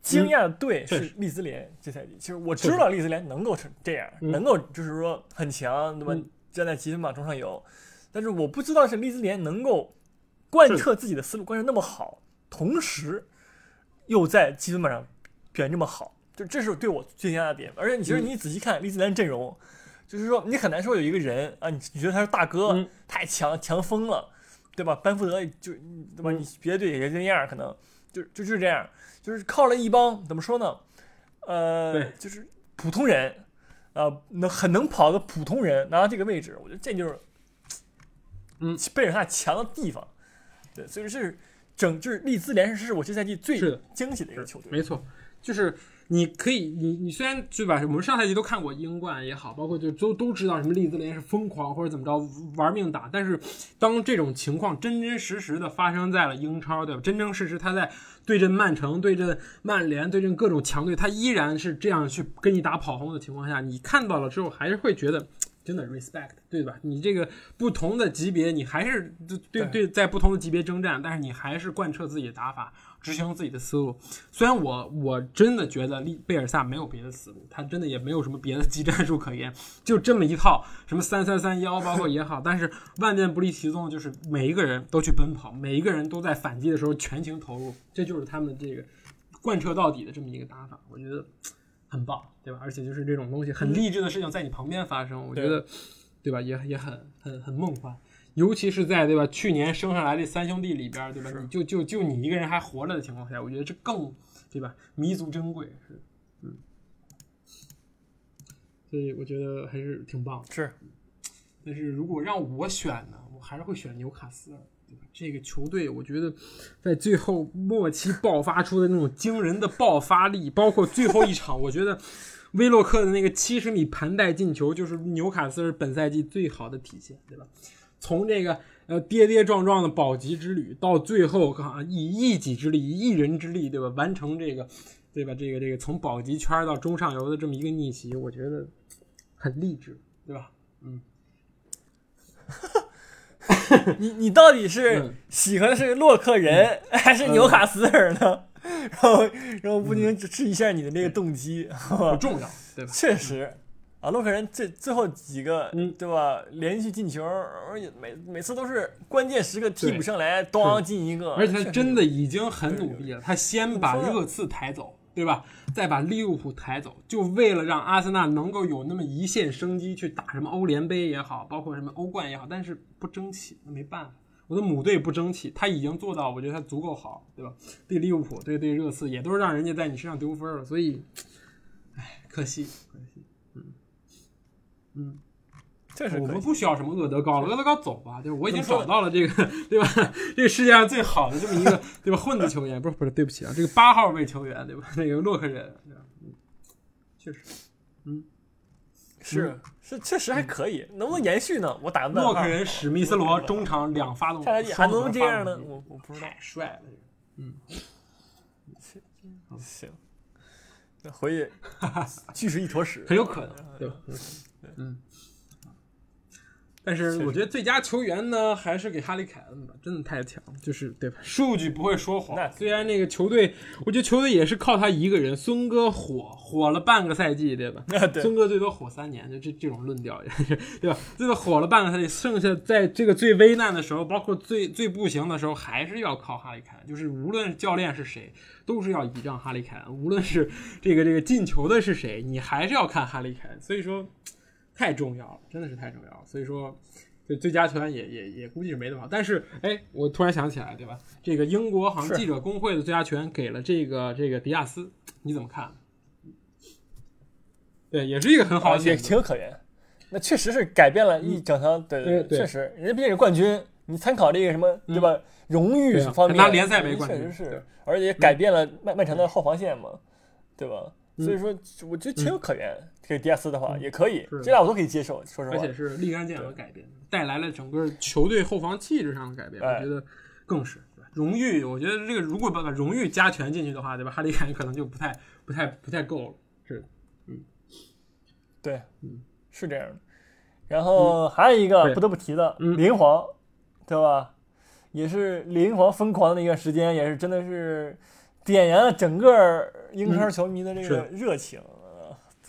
惊讶的队是利兹联这赛季，其实我知道利兹联能够成这样，能够就是说很强，对吧站在积分榜中上游，但是我不知道是利兹联能够贯彻自己的思路，贯彻那么好，同时又在积分榜上表现这么好，就这是对我最惊讶的点。而且你其实你仔细看利兹联阵容，就是说你很难说有一个人啊，你你觉得他是大哥，太强强疯了，对吧？班福德就对吧？你别的队也就这样，可能就就就是这样。就是靠了一帮怎么说呢？呃，就是普通人啊，能很能跑的普通人拿到这个位置，我觉得这就是，嗯，贝尔萨强的地方。对，所以说是整就是利兹联是我这赛季最惊喜的一个球队。没错，就是。你可以，你你虽然对吧？我们上赛季都看过英冠也好，包括就都都知道什么利兹联是疯狂或者怎么着玩命打，但是当这种情况真真实实的发生在了英超，对吧？真真实实他在对阵曼城、对阵曼联、对阵各种强队，他依然是这样去跟你打跑轰的情况下，你看到了之后还是会觉得真的 respect，对吧？你这个不同的级别，你还是对对在不同的级别征战，但是你还是贯彻自己的打法。执行自己的思路，虽然我我真的觉得利贝尔萨没有别的思路，他真的也没有什么别的技战术可言，就这么一套什么三三三幺，包括也好，但是万变不离其宗，就是每一个人都去奔跑，每一个人都在反击的时候全情投入，这就是他们这个贯彻到底的这么一个打法，我觉得很棒，对吧？而且就是这种东西很励志的事情在你旁边发生，我觉得对吧？也也很很很梦幻。尤其是在对吧？去年生下来这三兄弟里边，对吧？你就就就你一个人还活着的情况下，我觉得这更对吧？弥足珍贵是，嗯。所以我觉得还是挺棒的。是。但是如果让我选呢，我还是会选纽卡斯尔？这个球队，我觉得在最后末期爆发出的那种惊人的爆发力，包括最后一场，我觉得威洛克的那个七十米盘带进球，就是纽卡斯尔本赛季最好的体现，对吧？从这个呃跌跌撞撞的保级之旅，到最后啊以一己之力、以一人之力，对吧？完成这个，对吧？这个这个从保级圈到中上游的这么一个逆袭，我觉得很励志，对吧？嗯。你你到底是喜欢的是洛克人 还是纽卡斯尔呢？然后然后不禁指示一下你的那个动机，不重要，对吧？确实。啊，洛克人这最后几个，嗯，对吧？连续进球，而且每每次都是关键时刻替补上来，咣进一个。而且他真的已经很努力了，他先把热刺抬走，对吧？再把利物浦抬走，就为了让阿森纳能够有那么一线生机去打什么欧联杯也好，包括什么欧冠也好。但是不争气，那没办法，我的母队不争气，他已经做到，我觉得他足够好，对吧？对利物浦，对对热刺，也都是让人家在你身上丢分了，所以，唉，可惜，可惜。嗯，这是我们不需要什么厄德高了，厄德高走吧，对吧？我已经找到了这个，对吧？这个世界上最好的这么一个，对吧？混子球员，不是不是，对不起啊，这个八号位球员，对吧？那个洛克人，嗯，确实，嗯，是是，确实还可以，能不能延续呢？我打个问号。洛克人史密斯罗中场两发动，还能这样呢？我我不知道，太帅了，嗯，行，那回去继续一坨屎，很有可能，对吧？嗯，但是我觉得最佳球员呢，还是给哈利凯恩吧，真的太强，就是对吧？数据不会说谎。虽然那个球队，我觉得球队也是靠他一个人，孙哥火火了半个赛季，对吧？孙哥最多火三年，就这这种论调也是，对吧？最多火了半个赛季，剩下在这个最危难的时候，包括最最不行的时候，还是要靠哈利凯恩。就是无论教练是谁，都是要倚仗哈利凯恩。无论是这个这个进球的是谁，你还是要看哈利凯恩。所以说。太重要了，真的是太重要了。所以说，这最佳球员也也也估计是没那么好。但是，哎，我突然想起来，对吧？这个英国好像记者工会的最佳球员给了这个这个迪亚斯，你怎么看？对，也是一个很好的，也情有可原。那确实是改变了一整场，对对对，确实，人家毕竟是冠军，你参考这个什么，对吧？荣誉方面，拿联赛没冠军，确实是，而且改变了曼曼城的后防线嘛，对吧？所以说，我觉得情有可原。这个迪亚斯的话也可以，这俩我都可以接受。说实话，而且是立竿见影的改变，带来了整个球队后防气质上的改变。我觉得更是荣誉。我觉得这个如果把把荣誉加权进去的话，对吧？哈里凯恩可能就不太、不太、不太够了。是，嗯，对，嗯，是这样的。然后还有一个不得不提的，林皇，对吧？也是林皇疯狂的那段时间，也是真的是。点燃了整个英超球迷的这个热情，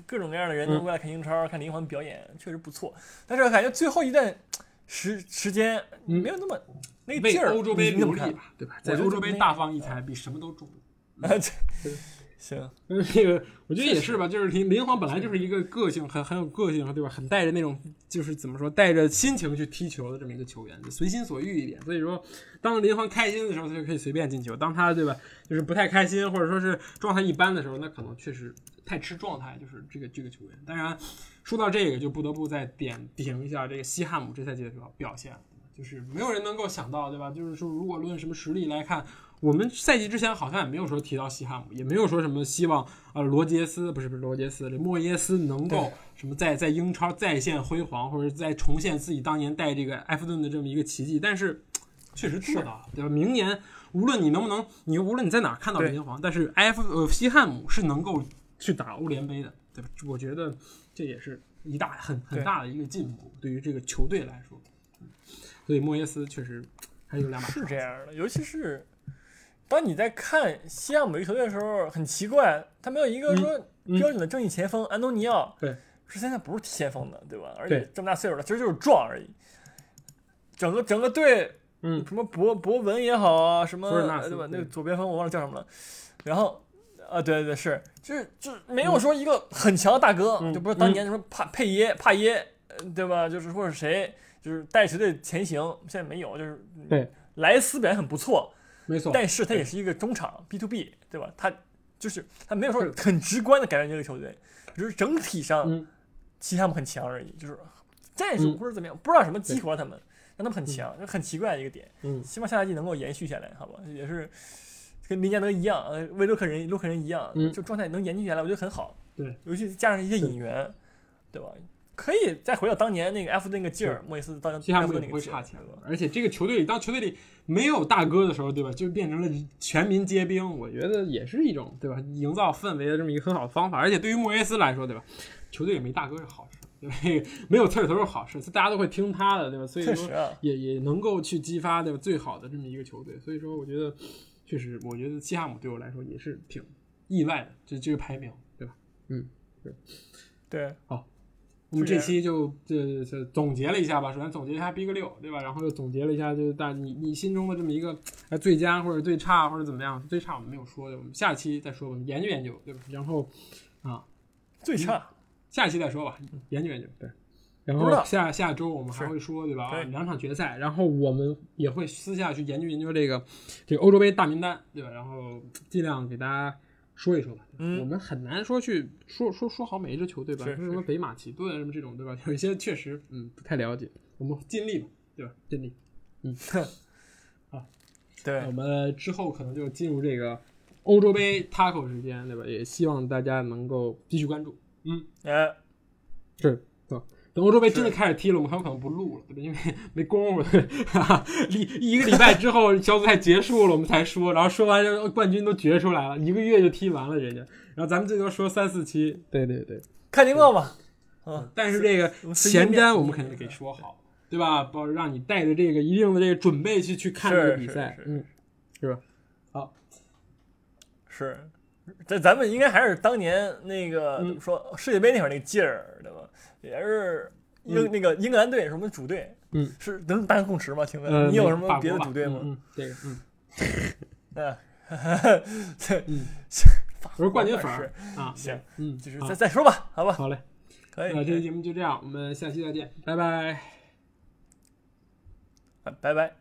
各种各样的人都过来看英超，看林皇表演，确实不错。但是感觉最后一段时时间没有那么那个劲儿。欧洲杯努力吧，对吧？在欧洲杯大放异彩，比什么都重要。行，那个我觉得也是吧，就是林林皇本来就是一个个性很很有个性，对吧？很带着那种就是怎么说，带着心情去踢球的这么一个球员，就随心所欲一点。所以说，当林皇开心的时候，他就可以随便进球；当他对吧，就是不太开心或者说是状态一般的时候，那可能确实太吃状态。就是这个这个球员。当然，说到这个，就不得不再点评一下这个西汉姆这赛季的表表现，就是没有人能够想到，对吧？就是说，如果论什么实力来看。我们赛季之前好像也没有说提到西汉姆，也没有说什么希望呃罗杰斯不是不是罗杰斯，这莫耶斯能够什么在在英超再现辉煌，或者再重现自己当年带这个埃弗顿的这么一个奇迹。但是 确实做到了，对吧？明年无论你能不能，你无论你在哪看到林皇，但是埃弗呃西汉姆是能够去打欧联杯的，对吧？我觉得这也是一大很很大的一个进步，对于这个球队来说。所以莫耶斯确实还有两把是这样的，尤其是。当你在看西汉姆一个球队的时候，很奇怪，他没有一个说标准的正义前锋安东尼奥，对，是现在不是踢前锋的，对吧？而且这么大岁数了，其实就是壮而已。整个整个队，嗯，什么博博文也好啊，什么对吧？那个左边锋我忘了叫什么了。然后啊，对对对，是，就是就是没有说一个很强的大哥，就不是当年什么帕佩耶帕耶，对吧？就是或者谁，就是带球队前行，现在没有，就是对莱斯表现很不错。没错，但是他也是一个中场 B to B，对吧？他就是他没有说很直观的改变这个球队，只是整体上其他们很强而已，就是战术或者怎么样，不知道什么激活他们，让他们很强，就很奇怪的一个点。嗯，希望下赛季能够延续下来，好吧？也是跟林加德一样，呃，为洛克人洛克人一样，就状态能延续下来，我觉得很好。对，尤其加上一些引援，对吧？可以再回到当年那个埃弗顿那个劲儿，莫耶斯当年埃弗顿那个差钱了。而且这个球队里，当球队里没有大哥的时候，对吧？就变成了全民皆兵。我觉得也是一种，对吧？营造氛围的这么一个很好的方法。而且对于莫耶斯来说，对吧？球队也没大哥是好事，对吧？没有刺头是好事，大家都会听他的，对吧？所以说也 也能够去激发对吧？最好的这么一个球队。所以说，我觉得确实，我觉得西汉姆对我来说也是挺意外的，这这个排名，对吧？嗯，对，对，好。我们这期就这这总结了一下吧。首先总结一下 Big 六，对吧？然后又总结了一下，就是大你你心中的这么一个哎最佳或者最差或者怎么样？最差我们没有说，我们下期再说吧，研究研究，对吧？然后啊，最差下期再说吧，研究研究。对，然后下下周我们还会说，对吧？啊，两场决赛，然后我们也会私下去研究研究这个这个欧洲杯大名单，对吧？然后尽量给大家。说一说吧，我们很难说去说说说好每一支球队吧，说什么北马其顿什么这种，对吧？有一些确实嗯不太了解，我们尽力吧，对吧？尽力，嗯，好，对，我们之后可能就进入这个欧洲杯 taco 时间，对吧？也希望大家能够继续关注，嗯，哎，是。等欧洲杯真的开始踢了，我们很有可能不录了？因为 没工夫。一一个礼拜之后小组赛结束了，我们才说，然后说完冠军都决出来了，一个月就踢完了人家。然后咱们最多说三四期，对对对，看情况吧。嗯，但是这个前瞻我们肯定得给说好。对吧？包让你带着这个一定的这个准备去去看这个比赛，嗯，是吧？好，是，这咱们应该还是当年那个怎么说世界杯那会儿那个劲儿，对吧？也是英那个英格兰队什么主队，嗯，是能达成共识吗？请问你有什么别的主队吗？嗯，这个，嗯，嗯，这，嗯，我是冠军粉啊，行，嗯，就是再再说吧，好吧，好嘞，可以，那这期节目就这样，我们下期再见，拜。拜，拜拜。